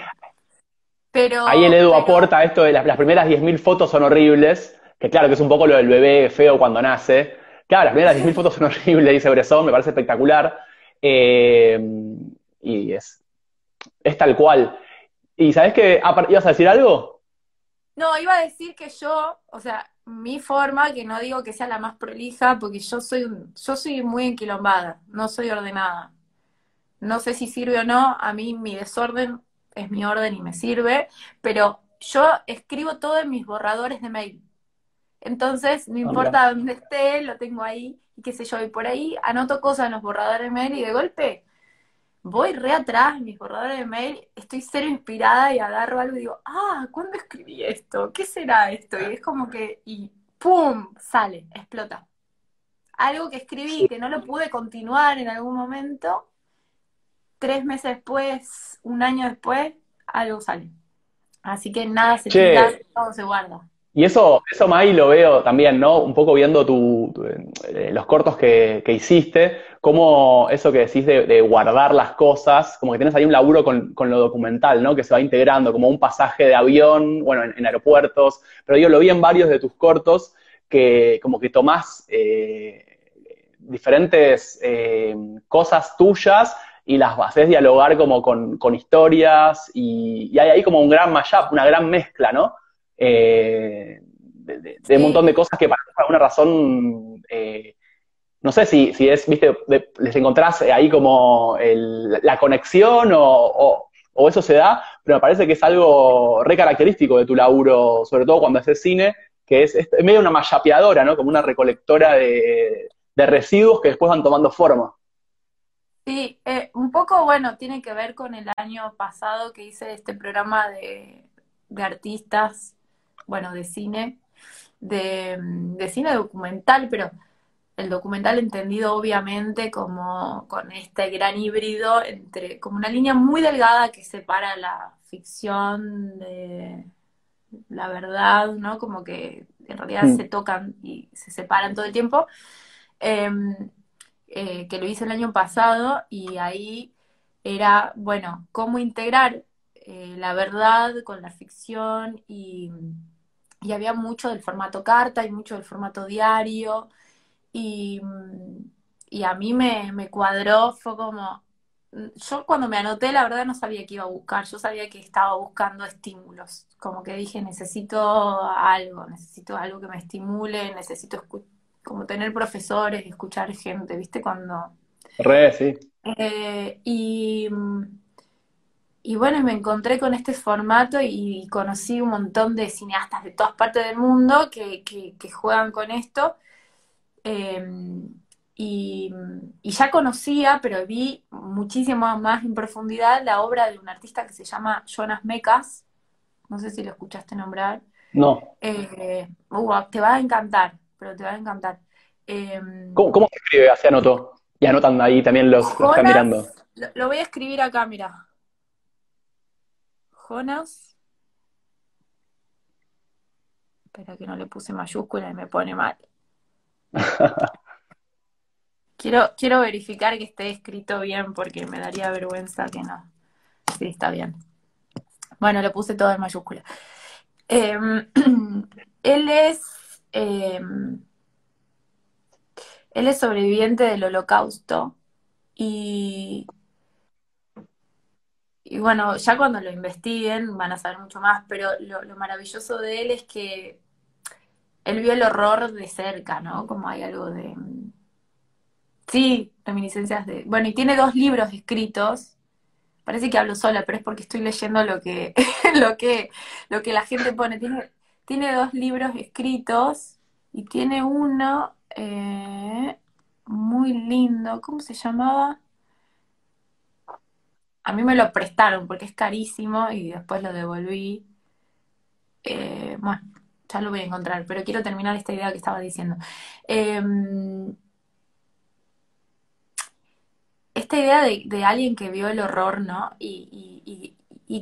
pero, Ahí el Edu aporta esto de las, las primeras 10.000 fotos son horribles, que claro que es un poco lo del bebé feo cuando nace, Claro, las primeras 10.000 fotos son horribles, dice Bresson, me parece espectacular. Eh, y es, es tal cual. ¿Y sabes qué? ¿Ibas a decir algo? No, iba a decir que yo, o sea, mi forma, que no digo que sea la más prolija, porque yo soy, yo soy muy enquilombada, no soy ordenada. No sé si sirve o no, a mí mi desorden es mi orden y me sirve, pero yo escribo todo en mis borradores de mail. Entonces, no importa dónde esté, lo tengo ahí, y qué sé yo, y por ahí anoto cosas en los borradores de mail y de golpe voy re atrás en mis borradores de mail, estoy cero inspirada y agarro algo y digo, ah, ¿cuándo escribí esto? ¿Qué será esto? Y es como que, y ¡pum! sale, explota. Algo que escribí que no lo pude continuar en algún momento, tres meses después, un año después, algo sale. Así que nada se tira, todo se guarda. Y eso, eso Mai, lo veo también, ¿no? Un poco viendo tu, eh, los cortos que, hiciste, como eso que decís de, guardar las cosas, como que tienes ahí un laburo con, lo documental, ¿no? Que se va integrando, como un pasaje de avión, bueno, en, aeropuertos, pero yo lo vi en varios de tus cortos, que como que tomás eh, diferentes eh, cosas tuyas y las haces dialogar como con, historias, y, y, hay ahí como un gran mashup, una gran mezcla, ¿no? Eh, de, un montón de cosas que por alguna razón, eh, no sé si, si es, viste, les encontrás ahí como la conexión o, o eso se da, pero me parece que es algo re característico de tu laburo, sobre todo cuando haces cine, que es, medio una mayapeadora, ¿no? Como una recolectora de, residuos que después van tomando forma. Sí, eh, un poco, bueno, tiene que ver con el año pasado que hice este programa de, artistas, bueno, de cine, de, de, cine documental, pero el documental entendido obviamente como con este gran híbrido entre, como una línea muy delgada que separa la ficción de la verdad, ¿no? Como que en realidad mm. se tocan y se separan todo el tiempo. Em, eh, que lo hice el año pasado y ahí era, bueno, cómo integrar eh, la verdad con la ficción y, y, había mucho del formato carta y mucho del formato diario y, y a mí me, me cuadró, fue como, yo cuando me anoté, la verdad no sabía qué iba a buscar, yo sabía que estaba buscando estímulos, como que dije, necesito algo, necesito algo que me estimule, necesito como tener profesores, escuchar gente, ¿viste? Cuando... Re, sí. Eh, y, y bueno, me encontré con este formato y conocí un montón de cineastas de todas partes del mundo que, que, que juegan con esto. Eh, y, ya conocía, pero vi muchísimo más en profundidad la obra de un artista que se llama Jonas Mecas. No sé si lo escuchaste nombrar. No. Eh, uh, te va a encantar, pero te va a encantar. Em, ¿Cómo, se escribe? Así anotó. Y anotan ahí también los, que están mirando. Lo, lo, voy a escribir acá, mira. Jonas. Espera que no le puse mayúscula y me pone mal. Quiero, quiero verificar que esté escrito bien porque me daría vergüenza que no. Sí, está bien. Bueno, le puse todo en mayúscula. Em, <clears throat> él es. Em, él es sobreviviente del holocausto y, y bueno, ya cuando lo investiguen van a saber mucho más, pero lo, lo, maravilloso de él es que él vio el horror de cerca, ¿no? Como hay algo de, Sí, reminiscencias de... Bueno, y tiene dos libros escritos. Parece que hablo sola, pero es porque estoy leyendo lo que, <laughs> lo que, lo que la gente pone. Tiene, tiene dos libros escritos y tiene uno eh, muy lindo. ¿Cómo se llamaba? A mí me lo prestaron porque es carísimo y después lo devolví. Eh, bueno, ya lo voy a encontrar, pero quiero terminar esta idea que estaba diciendo. Eh, esta idea de, alguien que vio el horror, ¿no? Y,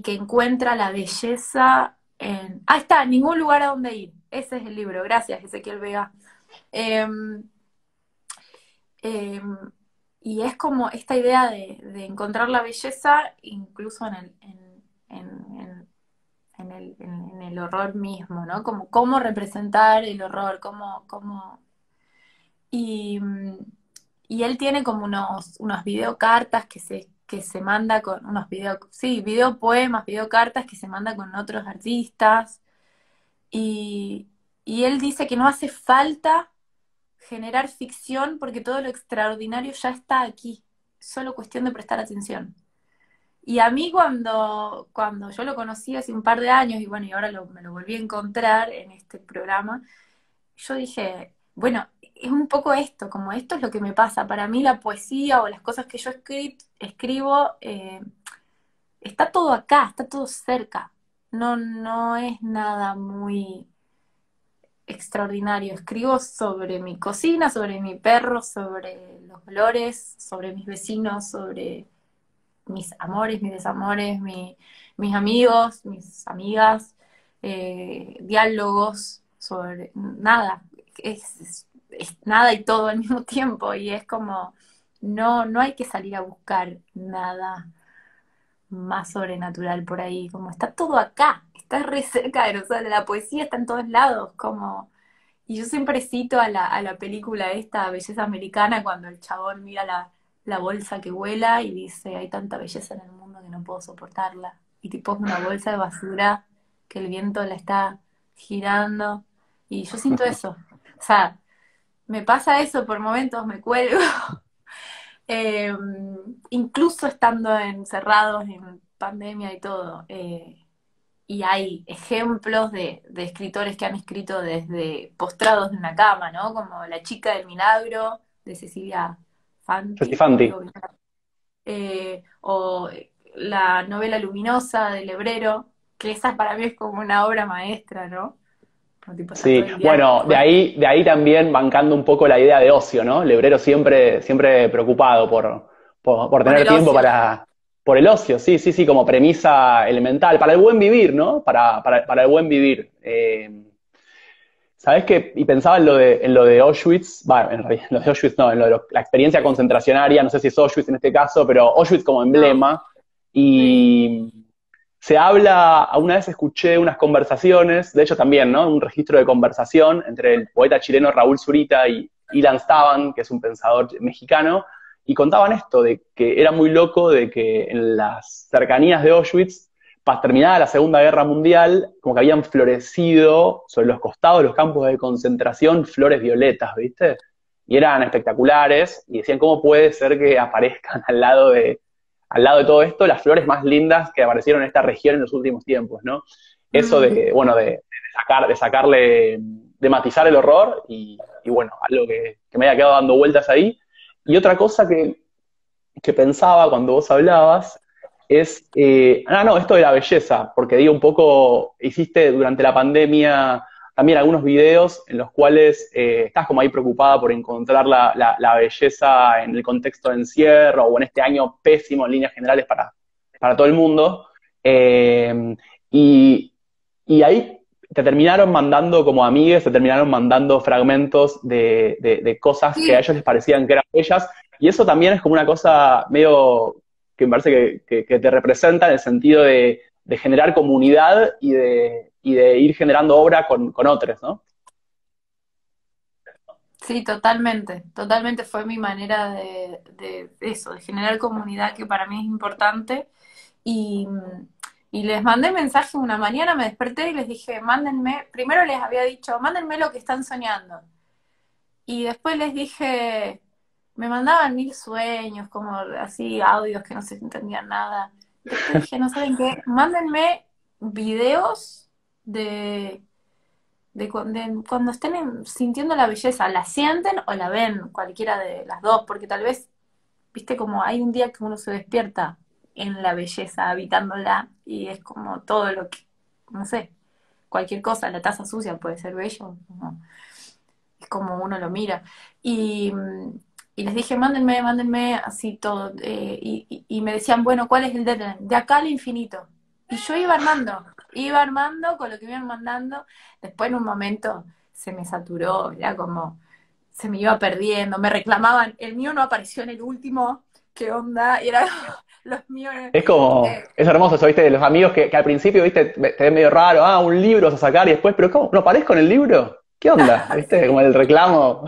que encuentra la belleza en... Ah, está, ningún lugar a donde ir. Ese es el libro. Gracias, Ezequiel Vega. Em, em, y es como esta idea de, encontrar la belleza incluso en el, en, el, en el horror mismo, ¿no? Como cómo representar el horror, cómo... cómo... Y, y él tiene como unos, unos videocartas que se, que se manda con unos video, sí, videopoemas, videocartas que se manda con otros artistas. Y, y él dice que no hace falta generar ficción porque todo lo extraordinario ya está aquí. Solo cuestión de prestar atención. Y a mí cuando, cuando yo lo conocí hace un par de años, y bueno, y ahora me lo volví a encontrar en este programa, yo dije, bueno, es un poco esto, como esto es lo que me pasa. Para mí la poesía o las cosas que yo escribo, eh, está todo acá, está todo cerca. No, no es nada muy extraordinario. Escribo sobre mi cocina, sobre mi perro, sobre los olores, sobre mis vecinos, sobre mis amores, mis desamores, mis amigos, mis amigas, eh, diálogos, sobre nada. es, nada y todo al <laughs> mismo tiempo y es como, no, no hay que salir a buscar nada más sobrenatural por ahí, como está todo acá, está re cerca de nosotros, la poesía está en todos lados, como... Y yo siempre cito a la, a la película esta, Belleza Americana, cuando el chabón mira la, la bolsa que vuela y dice, hay tanta belleza en el mundo que no puedo soportarla. Y tipo es una bolsa de basura que el viento la está girando. Y yo siento <laughs> eso. O sea, me pasa eso por momentos, me cuelgo. <laughs> Em, incluso estando encerrados pandemia y todo. Eh, y hay ejemplos de, escritores que han escrito desde postrados en una cama, ¿no? Como La chica del milagro, de Cecilia Fanti. Fanti. Eh, o la novela luminosa del Hebrero, que esa para mí es como una obra maestra, ¿no? sí, bueno, de ahí, de ahí también bancando un poco la idea de ocio, ¿no? El Hebrero siempre, siempre preocupado por, por, tener tiempo para, por el ocio, sí, sí, sí, como premisa elemental, para el buen vivir, ¿no? Para, para, el buen vivir. Eh, ¿Sabes qué? Y pensaba en lo de, en lo de Auschwitz, bueno, en realidad, en lo de Auschwitz no, en lo de la experiencia concentracionaria, no sé si es Auschwitz en este caso, pero Auschwitz como emblema. Y se habla, una vez escuché unas conversaciones, de hecho también, ¿no? Un registro de conversación entre el poeta chileno Raúl Zurita y Ilan Staban, que es un pensador mexicano, y contaban esto, de que era muy loco de que en las cercanías de Auschwitz, terminada la Segunda Guerra Mundial, como que habían florecido sobre los costados de los campos de concentración flores violetas, ¿viste? Y eran espectaculares, y decían, ¿cómo puede ser que aparezcan al lado de, al lado de todo esto las flores más lindas que aparecieron en esta región en los últimos tiempos, ¿no? Eso de, bueno, de, sacar, de sacarle, de matizar el horror, y, bueno, algo que, que me haya quedado dando vueltas ahí, y otra cosa que, pensaba cuando vos hablabas es, eh, ah, no, esto de la belleza, porque digo un poco, hiciste durante la pandemia también algunos videos en los cuales eh, estás como ahí preocupada por encontrar la, belleza en el contexto de encierro o en este año pésimo en líneas generales para, para todo el mundo. Eh, y, y, ahí te terminaron mandando como amigues, te terminaron mandando fragmentos de, cosas que a ellos les parecían que eran bellas, y eso también es como una cosa medio que me parece que, te representa en el sentido de, generar comunidad y de, ir generando obra con, otros, ¿no? Sí, totalmente, totalmente fue mi manera de, de eso, de generar comunidad que para mí es importante y y les mandé mensaje una mañana, me desperté y les dije, mándenme, primero les había dicho, mándenme lo que están soñando. Y después les dije, me mandaban mil sueños, como así, audios que no se entendían nada. Después dije, no saben qué, mándenme videos de, de, cuando estén sintiendo la belleza, la sienten o la ven, cualquiera de las dos, porque tal vez, viste, como hay un día que uno se despierta en la belleza, habitándola, y es como todo lo que, no sé, cualquier cosa, la taza sucia puede ser bello, es como uno lo mira. Y, les dije, mándenme, mándenme así todo, eh, y, me decían, bueno, ¿cuál es el deadline? De acá al infinito. Y yo iba armando, iba armando con lo que me iban mandando, después en un momento se me saturó, ya como se me iba perdiendo, me reclamaban, el mío no apareció en el último, ¿qué onda? Y era <laughs> los míos. Es como, es hermoso eso, ¿viste? De los amigos que, al principio, ¿viste? Te ven medio raro, ah, un libro vas a sacar y después, pero ¿cómo? ¿No aparezco en el libro? ¿Qué onda? <laughs> ¿Viste? Como el reclamo.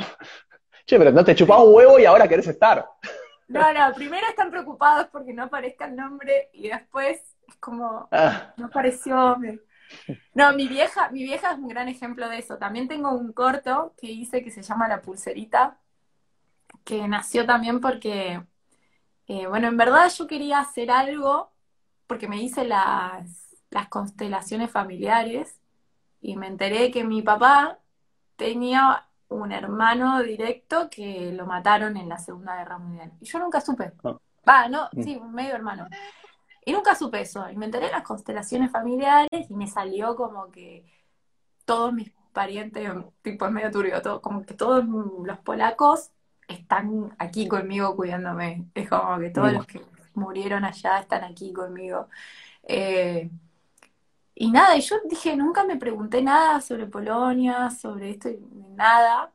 Che, pero no te chupaba un huevo y ahora querés estar. No, no, primero están preocupados porque no aparezca el nombre y después es como, ah. no apareció. No, mi vieja, mi vieja es un gran ejemplo de eso. También tengo un corto que hice que se llama La Pulserita, que nació también porque eh, bueno, en verdad yo quería hacer algo porque me hice las, las constelaciones familiares y me enteré que mi papá tenía un hermano directo que lo mataron en la Segunda Guerra Mundial. Y yo nunca supe. Ah. Va, no, mm. sí, un medio hermano. Y nunca supe eso. Y me enteré de las constelaciones familiares y me salió como que todos mis parientes, tipo es medio turbio, todo, como que todos los polacos están aquí conmigo cuidándome. Es como que todos los que murieron allá están aquí conmigo. Eh, y nada, y yo dije, nunca me pregunté nada sobre Polonia, sobre esto, nada.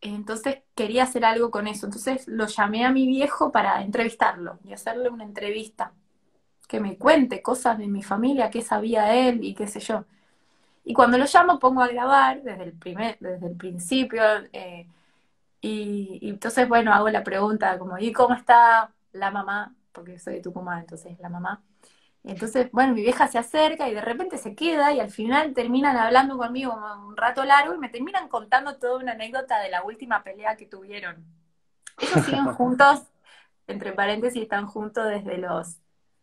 Entonces quería hacer algo con eso. Entonces lo llamé a mi viejo para entrevistarlo y hacerle una entrevista. Que me cuente cosas de mi familia, qué sabía él y qué sé yo. Y cuando lo llamo pongo a grabar desde el, primer, desde el principio. Eh, y, entonces, bueno, hago la pregunta como, ¿y cómo está la mamá? Porque soy de Tucumán, entonces la mamá. Entonces, bueno, mi vieja se acerca y de repente se queda y al final terminan hablando conmigo un rato largo y me terminan contando toda una anécdota de la última pelea que tuvieron. Ellos siguen <laughs> juntos, entre paréntesis, están juntos desde los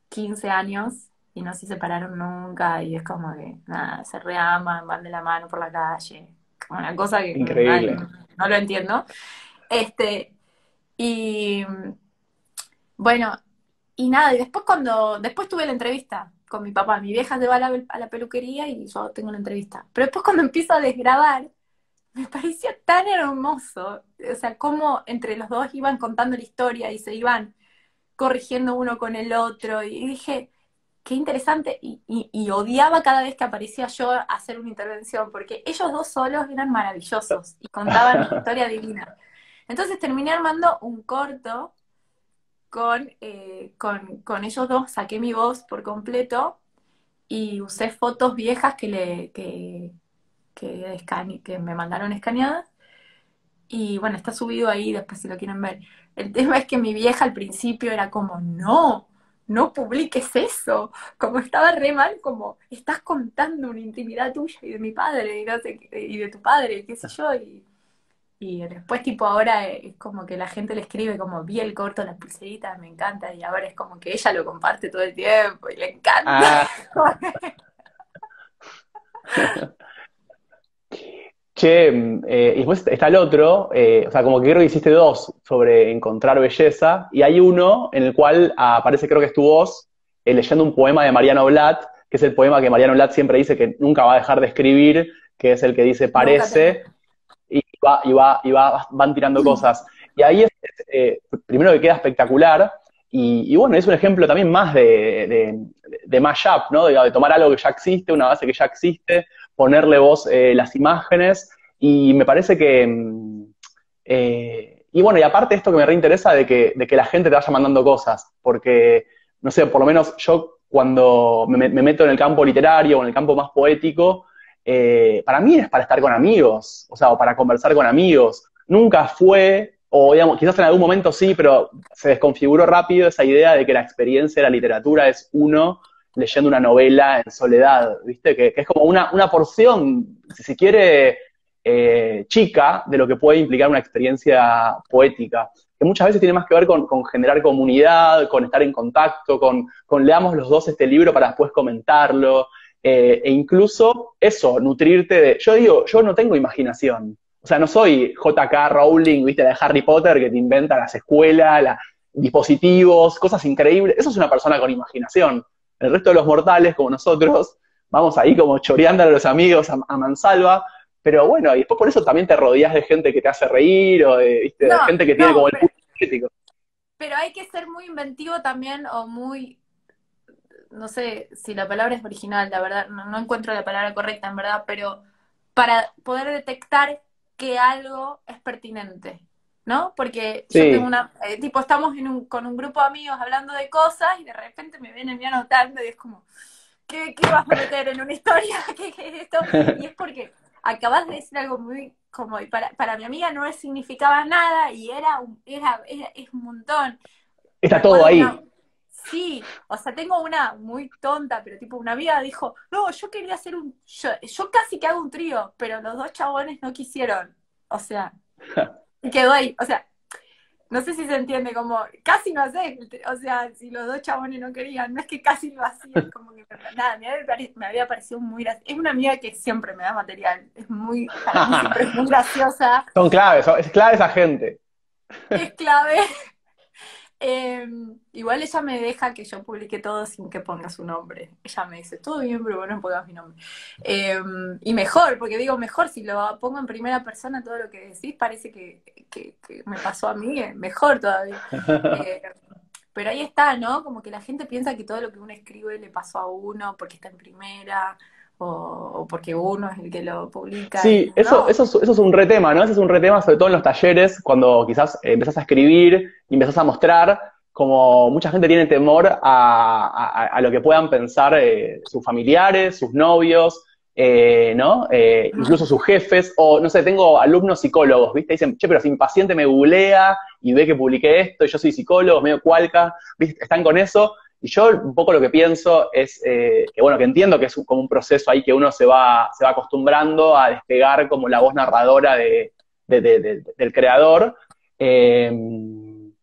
15 años y no se separaron nunca y es como que, nada, se reaman, van de la mano por la calle. Una cosa que Increíble. no lo entiendo. Este, y bueno, y nada, y después cuando, después tuve la entrevista con mi papá, mi vieja se va a la, a la peluquería y yo tengo la entrevista. Pero después cuando empiezo a desgrabar, me parecía tan hermoso, o sea, cómo entre los dos iban contando la historia y se iban corrigiendo uno con el otro, y dije, qué interesante, y, y, odiaba cada vez que aparecía yo a hacer una intervención, porque ellos dos solos eran maravillosos y contaban una <laughs> historia divina. Entonces terminé armando un corto con, eh, con, con, ellos dos, saqué mi voz por completo y usé fotos viejas que, le, que, que, que me mandaron escaneadas. Y bueno, está subido ahí después si lo quieren ver. El tema es que mi vieja al principio era como, no, no publiques eso. Como estaba re mal, como estás contando una intimidad tuya y de mi padre y, no sé, y de tu padre, qué sé yo. Y, y después, tipo, ahora es como que la gente le escribe como, vi el corto, las pulseritas, me encanta, y ahora es como que ella lo comparte todo el tiempo y le encanta. Ah. <laughs> che, eh, y después está el otro, eh, o sea, como que creo que hiciste dos sobre encontrar belleza, y hay uno en el cual aparece, creo que es tu voz, eh, leyendo un poema de Mariano Blatt, que es el poema que Mariano Blatt siempre dice que nunca va a dejar de escribir, que es el que dice parece y, va, y, va, y va, van tirando cosas. Y ahí es, eh, primero que queda espectacular, y, bueno, es un ejemplo también más de, de, de mashup, ¿no? De, tomar algo que ya existe, una base que ya existe, ponerle voz eh, las imágenes, y me parece que... Mm, eh, y bueno, y aparte esto que me reinteresa de que, de que la gente te vaya mandando cosas, porque, no sé, por lo menos yo cuando me, me meto en el campo literario o en el campo más poético, eh, para mí es para estar con amigos, o sea, o para conversar con amigos. Nunca fue, o digamos, quizás en algún momento sí, pero se desconfiguró rápido esa idea de que la experiencia de la literatura es uno leyendo una novela en soledad, ¿viste? Que, es como una, una, porción, si se quiere, eh, chica de lo que puede implicar una experiencia poética, que muchas veces tiene más que ver con, generar comunidad, con estar en contacto, con, con leamos los dos este libro para después comentarlo, eh, e incluso eso, nutrirte de... Yo digo, yo no tengo imaginación. O sea, no soy JK Rowling, viste, de Harry Potter que te inventa las escuelas, la, dispositivos, cosas increíbles. Eso es una persona con imaginación. El resto de los mortales, como nosotros, vamos ahí como choreando a los amigos a, mansalva. Pero bueno, y después por eso también te rodeas de gente que te hace reír o de, ¿viste? de gente que tiene como el pero, crítico. Pero hay que ser muy inventivo también o muy no sé si la palabra es original, la verdad, no, encuentro la palabra correcta en verdad, pero para poder detectar que algo es pertinente, ¿no? Porque yo tengo una, eh, tipo, estamos en un, con un grupo de amigos hablando de cosas y de repente me vienen y anotando y es como, ¿qué, qué vas a meter en una historia? <laughs> ¿Qué, es esto? Y es porque acabas de decir algo muy como, para, para mi amiga no significaba nada y era, era, era es un montón. Está todo ahí. Sí, o sea, tengo una muy tonta, pero tipo una amiga dijo, no, yo quería hacer un, yo, yo casi que hago un trío, pero los dos chabones no quisieron. O sea, <laughs> quedó ahí. O sea, no sé si se entiende, como casi no sé, o sea, si los dos chabones no querían, no es que casi lo hacían, como que nada, me había, me había parecido muy gracioso. Es una amiga que siempre me da material, es muy, es muy <laughs> graciosa. Son claves, es clave esa gente. Es clave. <laughs> Em, igual ella me deja que yo publique todo sin que ponga su nombre. Ella me dice, todo bien, pero bueno, no pongas mi nombre. Em, y mejor, porque digo, mejor, si lo pongo en primera persona, todo lo que decís parece que, me pasó a mí, eh, mejor todavía. <laughs> Eh, pero ahí está, ¿no? Como que la gente piensa que todo lo que uno escribe le pasó a uno porque está en primera. O, porque uno es el que lo publica. Sí, eso, eso, eso es un retema, ¿no? Ese es un retema, sobre todo en los talleres, cuando quizás empezás a escribir y empezás a mostrar, como mucha gente tiene temor a, a, lo que puedan pensar eh, sus familiares, sus novios, eh, ¿no? Eh, incluso sus jefes, o no sé, tengo alumnos psicólogos, ¿viste? Dicen, che, pero si mi paciente me googlea y ve que publiqué esto y yo soy psicólogo, medio cualca, ¿viste? Están con eso. Y yo un poco lo que pienso es que, bueno, que entiendo que es como un proceso ahí que uno se va, se va acostumbrando a despegar como la voz narradora de, del creador. pero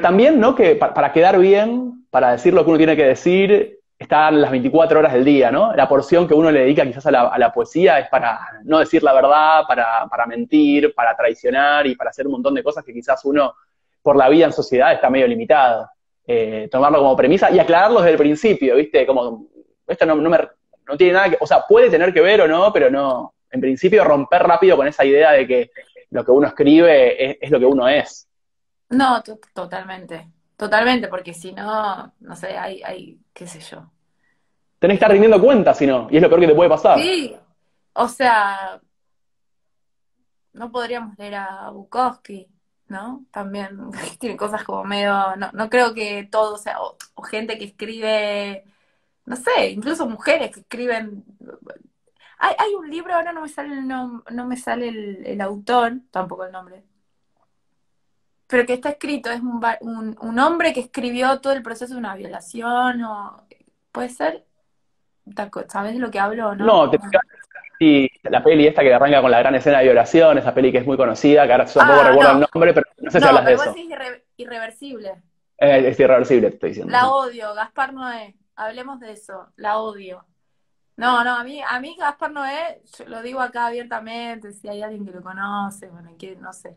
también, ¿no? Que para, quedar bien, para decir lo que uno tiene que decir están las 24 horas del día, ¿no? La porción que uno le dedica quizás a la, poesía es para no decir la verdad, para, para, mentir, para traicionar y para hacer un montón de cosas que quizás uno, por la vida en sociedad, está medio limitado. Eh, tomarlo como premisa y aclararlo desde el principio, ¿viste? Como, esto no, me, no tiene nada que, o sea, puede tener que ver o no, pero no, en principio romper rápido con esa idea de que lo que uno escribe es, lo que uno es. No, totalmente, totalmente, porque si no, no sé, hay, hay, qué sé yo. Tenés que estar rindiendo cuentas, si no, y es lo peor que te puede pasar. Sí, o sea, no podríamos leer a Bukowski, ¿no? También <laughs> tiene cosas como medio, no, no creo que todo, sea, o, gente que escribe, no sé, incluso mujeres que escriben. Hay, hay un libro, ahora no me sale el no, me sale el, autor, tampoco el nombre, pero que está escrito, es un, un, un, hombre que escribió todo el proceso de una violación, o puede ser, ¿sabes de lo que hablo no? No, te Sí, la peli esta que arranca con la gran escena de violación, esa peli que es muy conocida, que ahora tampoco ah, recuerdo el nombre, pero no sé si hablas de eso. es irreversible. Eh, es irreversible, te estoy diciendo. La odio, Gaspar Noé. Hablemos de eso, la odio. No, no, a mí, a mí Gaspar Noé, yo lo digo acá abiertamente, si hay alguien que lo conoce, bueno, que, no sé.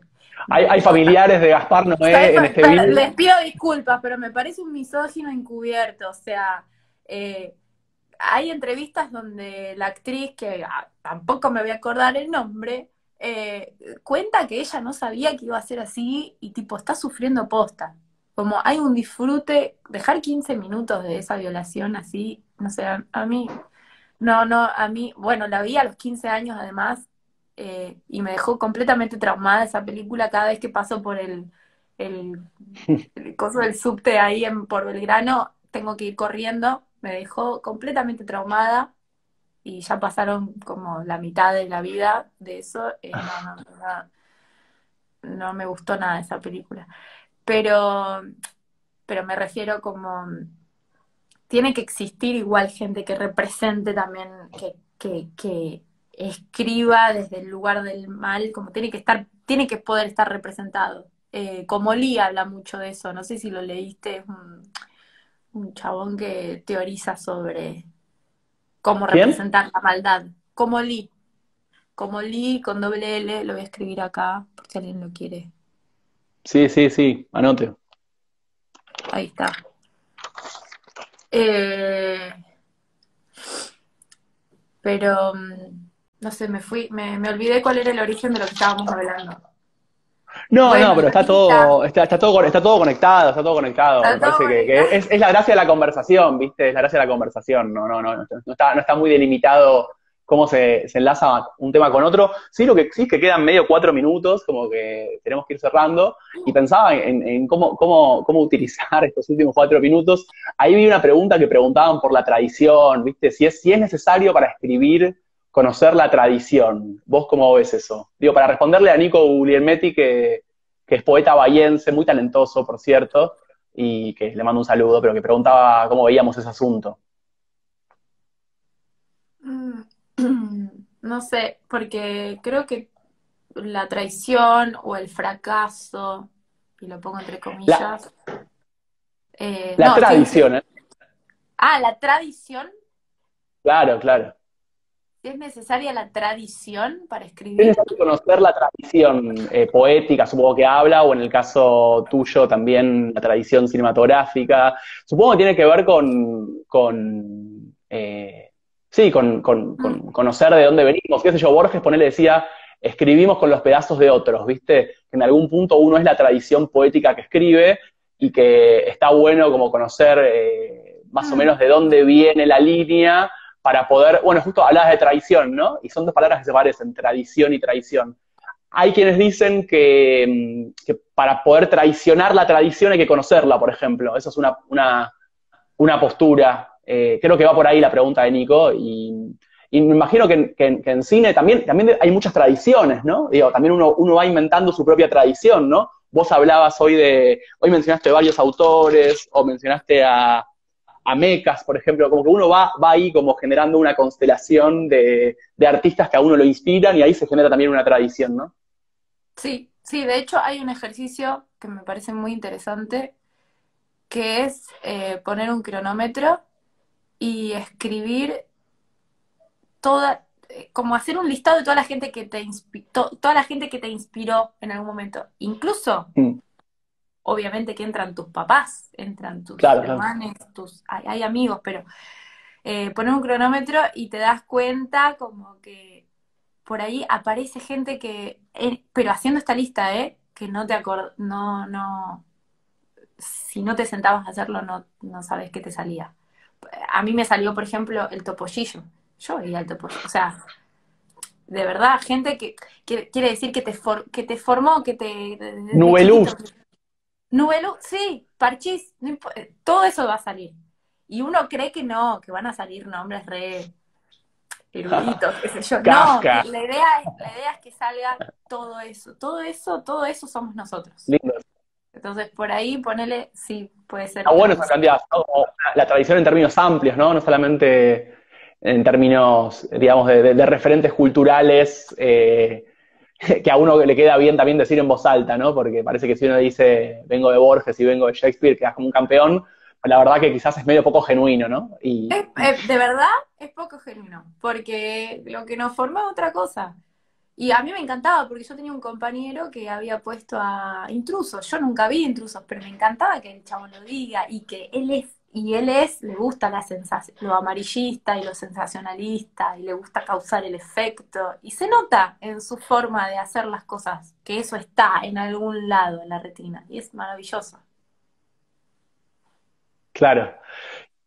Hay, hay familiares de Gaspar <laughs> Noé en este video. Les pido disculpas, pero me parece un misógino encubierto, o sea, eh, hay entrevistas donde la actriz, que ah, tampoco me voy a acordar el nombre, eh, cuenta que ella no sabía que iba a ser así y tipo está sufriendo posta. Como hay un disfrute, dejar 15 minutos de esa violación así, no sé, a, mí, no, no, a mí, bueno, la vi a los 15 años además eh, y me dejó completamente traumada esa película cada vez que paso por el, el, <laughs> el coso del subte ahí en, por Belgrano, tengo que ir corriendo me dejó completamente traumada y ya pasaron como la mitad de la vida de eso. Eh, no, me gustó nada esa película. Pero, pero me refiero como, tiene que existir igual gente que represente también, que, que, escriba desde el lugar del mal, como tiene que estar, tiene que poder estar representado. Eh, como Lee habla mucho de eso, no sé si lo leíste, es un, un chabón que teoriza sobre cómo representar la maldad. Como Lee. Como Lee con doble L, lo voy a escribir acá, por si alguien lo quiere. Sí, sí, sí, anote. Ahí está. Eh, pero, mm, no sé, me fui, me, me olvidé cuál era el origen de lo que estábamos hablando. No, no, pero está todo, está, está, todo, está todo conectado, está todo conectado. Me parece que, es, la gracia de la conversación, ¿viste? Es la gracia de la conversación. No, no, no, no está, no está muy delimitado cómo se, se, enlaza un tema con otro. Sí, lo que sí es que quedan medio cuatro minutos, como que tenemos que ir cerrando, y pensaba en, en cómo, cómo, cómo, utilizar <laughs> estos últimos cuatro minutos. Ahí vi una pregunta que preguntaban por la tradición, ¿viste? Si es, si es necesario para escribir conocer la tradición. ¿Vos cómo ves eso? Digo, para responderle a Nico Guglielmetti, que, que es poeta bahiense, muy talentoso, por cierto, y que le mando un saludo, pero que preguntaba cómo veíamos ese asunto. Mm, <clears throat> no sé, porque creo que la traición o el fracaso, y lo pongo entre comillas. La, eh, la tradición, ¿eh? Ah, la tradición. Claro, claro. ¿Es necesaria la tradición para escribir? Es necesario conocer la tradición eh, poética, supongo que habla, o en el caso tuyo también la tradición cinematográfica. Supongo que tiene que ver con, con eh, sí, con, mm. conocer de dónde venimos. Qué sé yo, Borges ponele decía, escribimos con los pedazos de otros, ¿viste? En algún punto uno es la tradición poética que escribe y que está bueno como conocer eh, más o mm. menos de dónde viene la línea para poder, bueno, justo hablabas de traición, ¿no? Y son dos palabras que se parecen, tradición y traición. Hay quienes dicen que, mm, para poder traicionar la tradición hay que conocerla, por ejemplo. Esa es una, una, postura. Eh, creo que va por ahí la pregunta de Nico. Y, me imagino que, en cine también, también hay muchas tradiciones, ¿no? Digo, también uno, uno va inventando su propia tradición, ¿no? Vos hablabas hoy de, hoy mencionaste varios autores, o mencionaste a, a mecas, por ejemplo, como que uno va, va ahí como generando una constelación de, artistas que a uno lo inspiran y ahí se genera también una tradición, ¿no? Sí, sí, de hecho hay un ejercicio que me parece muy interesante, que es eh, poner un cronómetro y escribir toda, eh, como hacer un listado de toda la gente que te inspiró, toda la gente que te inspiró en algún momento. Incluso, mm. Obviamente que entran tus papás, entran tus hermanos, tus, hay, amigos, pero eh, poner un cronómetro y te das cuenta como que por ahí aparece gente que, eh, pero haciendo esta lista, ¿eh? Que no te acord no, no, si no te sentabas a hacerlo, no, no sabes qué te salía. A mí me salió, por ejemplo, el topollillo. Yo veía el topollillo. O sea, de verdad, gente que, quiere decir que te, que te formó, que te... Nubeluz. Nubeluz, sí, parchís, todo eso va a salir. Y uno cree que no, que van a salir nombres re eruditos, qué sé yo. <laughs> No, la idea, es, la idea es que salga todo eso. Todo eso, todo eso somos nosotros. Lindo. Entonces, por ahí, ponele, sí, puede ser. Ah, bueno esa cantidad, la tradición en términos amplios, ¿no? No solamente en términos, digamos, de, referentes culturales eh, <laughs> que a uno le queda bien también decir en voz alta, ¿no? Porque parece que si uno dice vengo de Borges y vengo de Shakespeare, quedas como un campeón, la verdad que quizás es medio poco genuino, ¿no? Y... de verdad es poco genuino, porque lo que nos forma es otra cosa. Y a mí me encantaba porque yo tenía un compañero que había puesto a intrusos. Yo nunca vi intrusos, pero me encantaba que el chavo lo diga y que él es, y él es, le gusta la sensación, lo amarillista y lo sensacionalista y le gusta causar el efecto. Y se nota en su forma de hacer las cosas que eso está en algún lado en la retina. Y es maravilloso. Claro.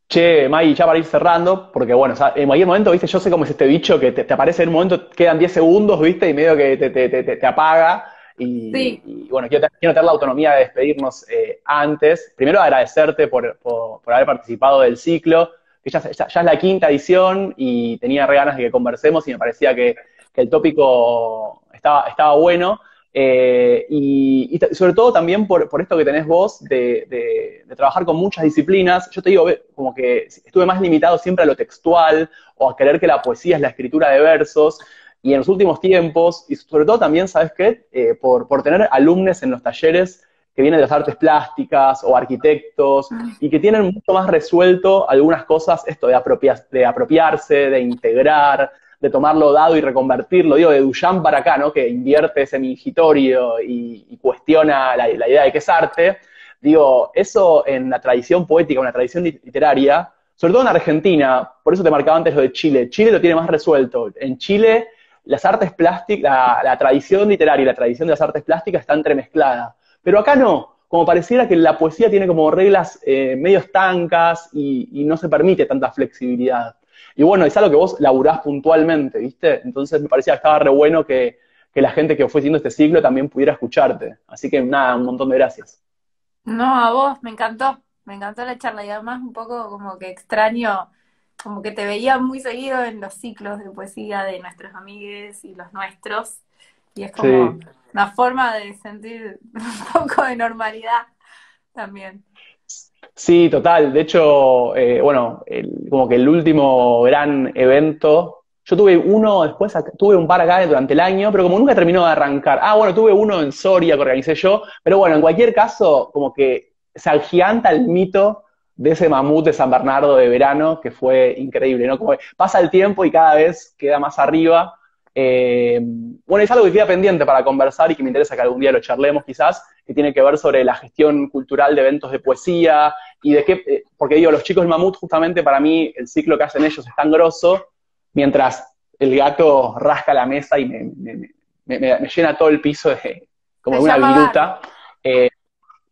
Che, May, ya para ir cerrando, porque bueno, en cualquier momento, viste, yo sé cómo es este bicho que te, aparece en un momento, quedan 10 segundos, viste, y medio que te, apaga. Y, bueno, quiero, tener la autonomía de despedirnos eh, antes. Primero agradecerte por, haber participado del ciclo, que ya, es la quinta edición y tenía re ganas de que conversemos y me parecía que, el tópico estaba, estaba bueno. Eh, y, sobre todo también por, esto que tenés vos de, trabajar con muchas disciplinas. Yo te digo, como que estuve más limitado siempre a lo textual o a creer que la poesía es la escritura de versos. Y en los últimos tiempos, y sobre todo también, ¿sabes qué? Eh, por, tener alumnos en los talleres que vienen de las artes plásticas o arquitectos y que tienen mucho más resuelto algunas cosas, esto de, de apropiarse, de integrar, de tomarlo dado y reconvertirlo, digo, de Duchamp para acá, ¿no? Que invierte ese mingitorio y, cuestiona la, idea de que es arte. Digo, eso en la tradición poética, en la tradición literaria, sobre todo en Argentina, por eso te marcaba antes lo de Chile, Chile lo tiene más resuelto. En Chile, las artes plásticas, la, tradición literaria y la tradición de las artes plásticas está entremezclada. Pero acá no, como pareciera que la poesía tiene como reglas eh, medio estancas y, no se permite tanta flexibilidad. Y bueno, es algo que vos laburás puntualmente, ¿viste? Entonces me parecía que estaba re bueno que, la gente que fue haciendo este ciclo también pudiera escucharte. Así que nada, un montón de gracias. No, a vos, me encantó, me encantó la charla y además un poco como que extraño, como que te veía muy seguido en los ciclos de poesía de nuestros amigues y los nuestros. Y es como una forma de sentir <laughs> un poco de normalidad también. Sí, total. De hecho, eh, bueno, como que el último gran evento, yo tuve uno después, tuve un par acá durante el año, pero como nunca terminó de arrancar. Ah, bueno, tuve uno en Soria que organicé yo, pero bueno, en cualquier caso, como que se agiganta el mito de ese mamut de San Bernardo de verano, que fue increíble, ¿no? Como pasa el tiempo y cada vez queda más arriba. Eh, bueno, es algo que queda pendiente para conversar y que me interesa que algún día lo charlemos quizás, que tiene que ver sobre la gestión cultural de eventos de poesía y de qué, eh, porque digo, los chicos del mamut justamente para mí el ciclo que hacen ellos es tan grosso, mientras el gato rasca la mesa y me, llena todo el piso de, como una viruta. Eh,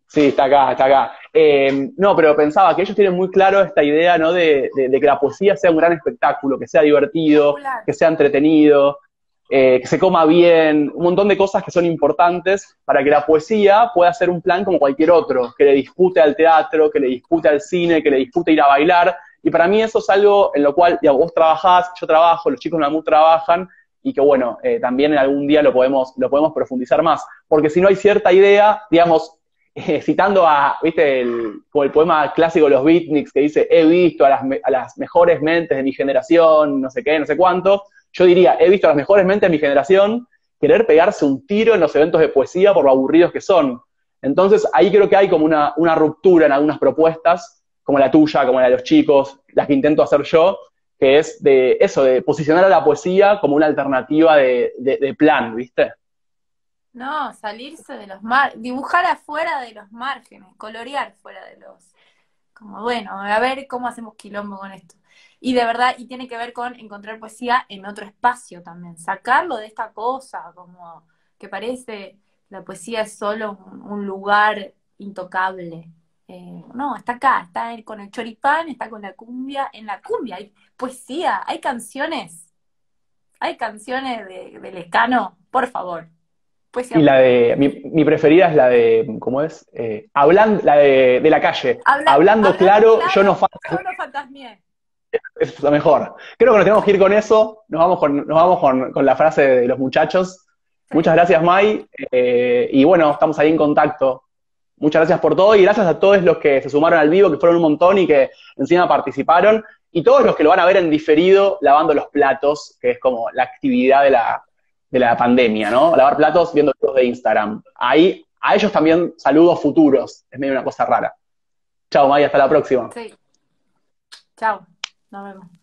sí, está acá, está acá. no, pero pensaba que ellos tienen muy claro esta idea, ¿no? De, que la poesía sea un gran espectáculo, que sea divertido, que sea entretenido, eh, que se coma bien, un montón de cosas que son importantes para que la poesía pueda ser un plan como cualquier otro, que le dispute al teatro, que le dispute al cine, que le dispute ir a bailar. Y para mí eso es algo en lo cual vos trabajás, yo trabajo, los chicos de la trabajan, y que bueno, eh, también en algún día lo podemos, lo podemos profundizar más. Porque si no hay cierta idea, digamos, <laughs> citando a, viste, el, como el poema clásico de los beatniks que dice, he visto a las, a las mejores mentes de mi generación, no sé qué, no sé cuánto, yo diría, he visto a las mejores mentes de mi generación querer pegarse un tiro en los eventos de poesía por lo aburridos que son. Entonces, ahí creo que hay como una, una ruptura en algunas propuestas, como la tuya, como la de los chicos, las que intento hacer yo, que es de eso, de posicionar a la poesía como una alternativa de, de, plan, ¿viste? No, salirse de los mar, dibujar afuera de los márgenes, colorear fuera de los, como bueno, a ver cómo hacemos quilombo con esto. Y de verdad, y tiene que ver con encontrar poesía en otro espacio también, sacarlo de esta cosa, como que parece la poesía es solo un, lugar intocable. Eh, no, está acá, está con el choripán, está con la cumbia. En la cumbia hay poesía, hay canciones, hay canciones de, de por favor. Y la de, mi, preferida es la de, ¿cómo es? Eh, hablando, la de, la calle. hablando, claro, yo no, yo no fantasmié es lo mejor. Creo que nos tenemos que ir con eso. Nos vamos con, nos vamos con, la frase de los muchachos. Muchas gracias, Mai. Eh, y bueno, estamos ahí en contacto. Muchas gracias por todo y gracias a todos los que se sumaron al vivo, que fueron un montón y que encima participaron. Y todos los que lo van a ver en diferido lavando los platos, que es como la actividad de la, de la pandemia, ¿no? Lavar platos viendo videos de Instagram. Ahí, a ellos también saludos futuros. Es medio una cosa rara. Chao, Mai, hasta la próxima. Sí. Chao. Nos vemos.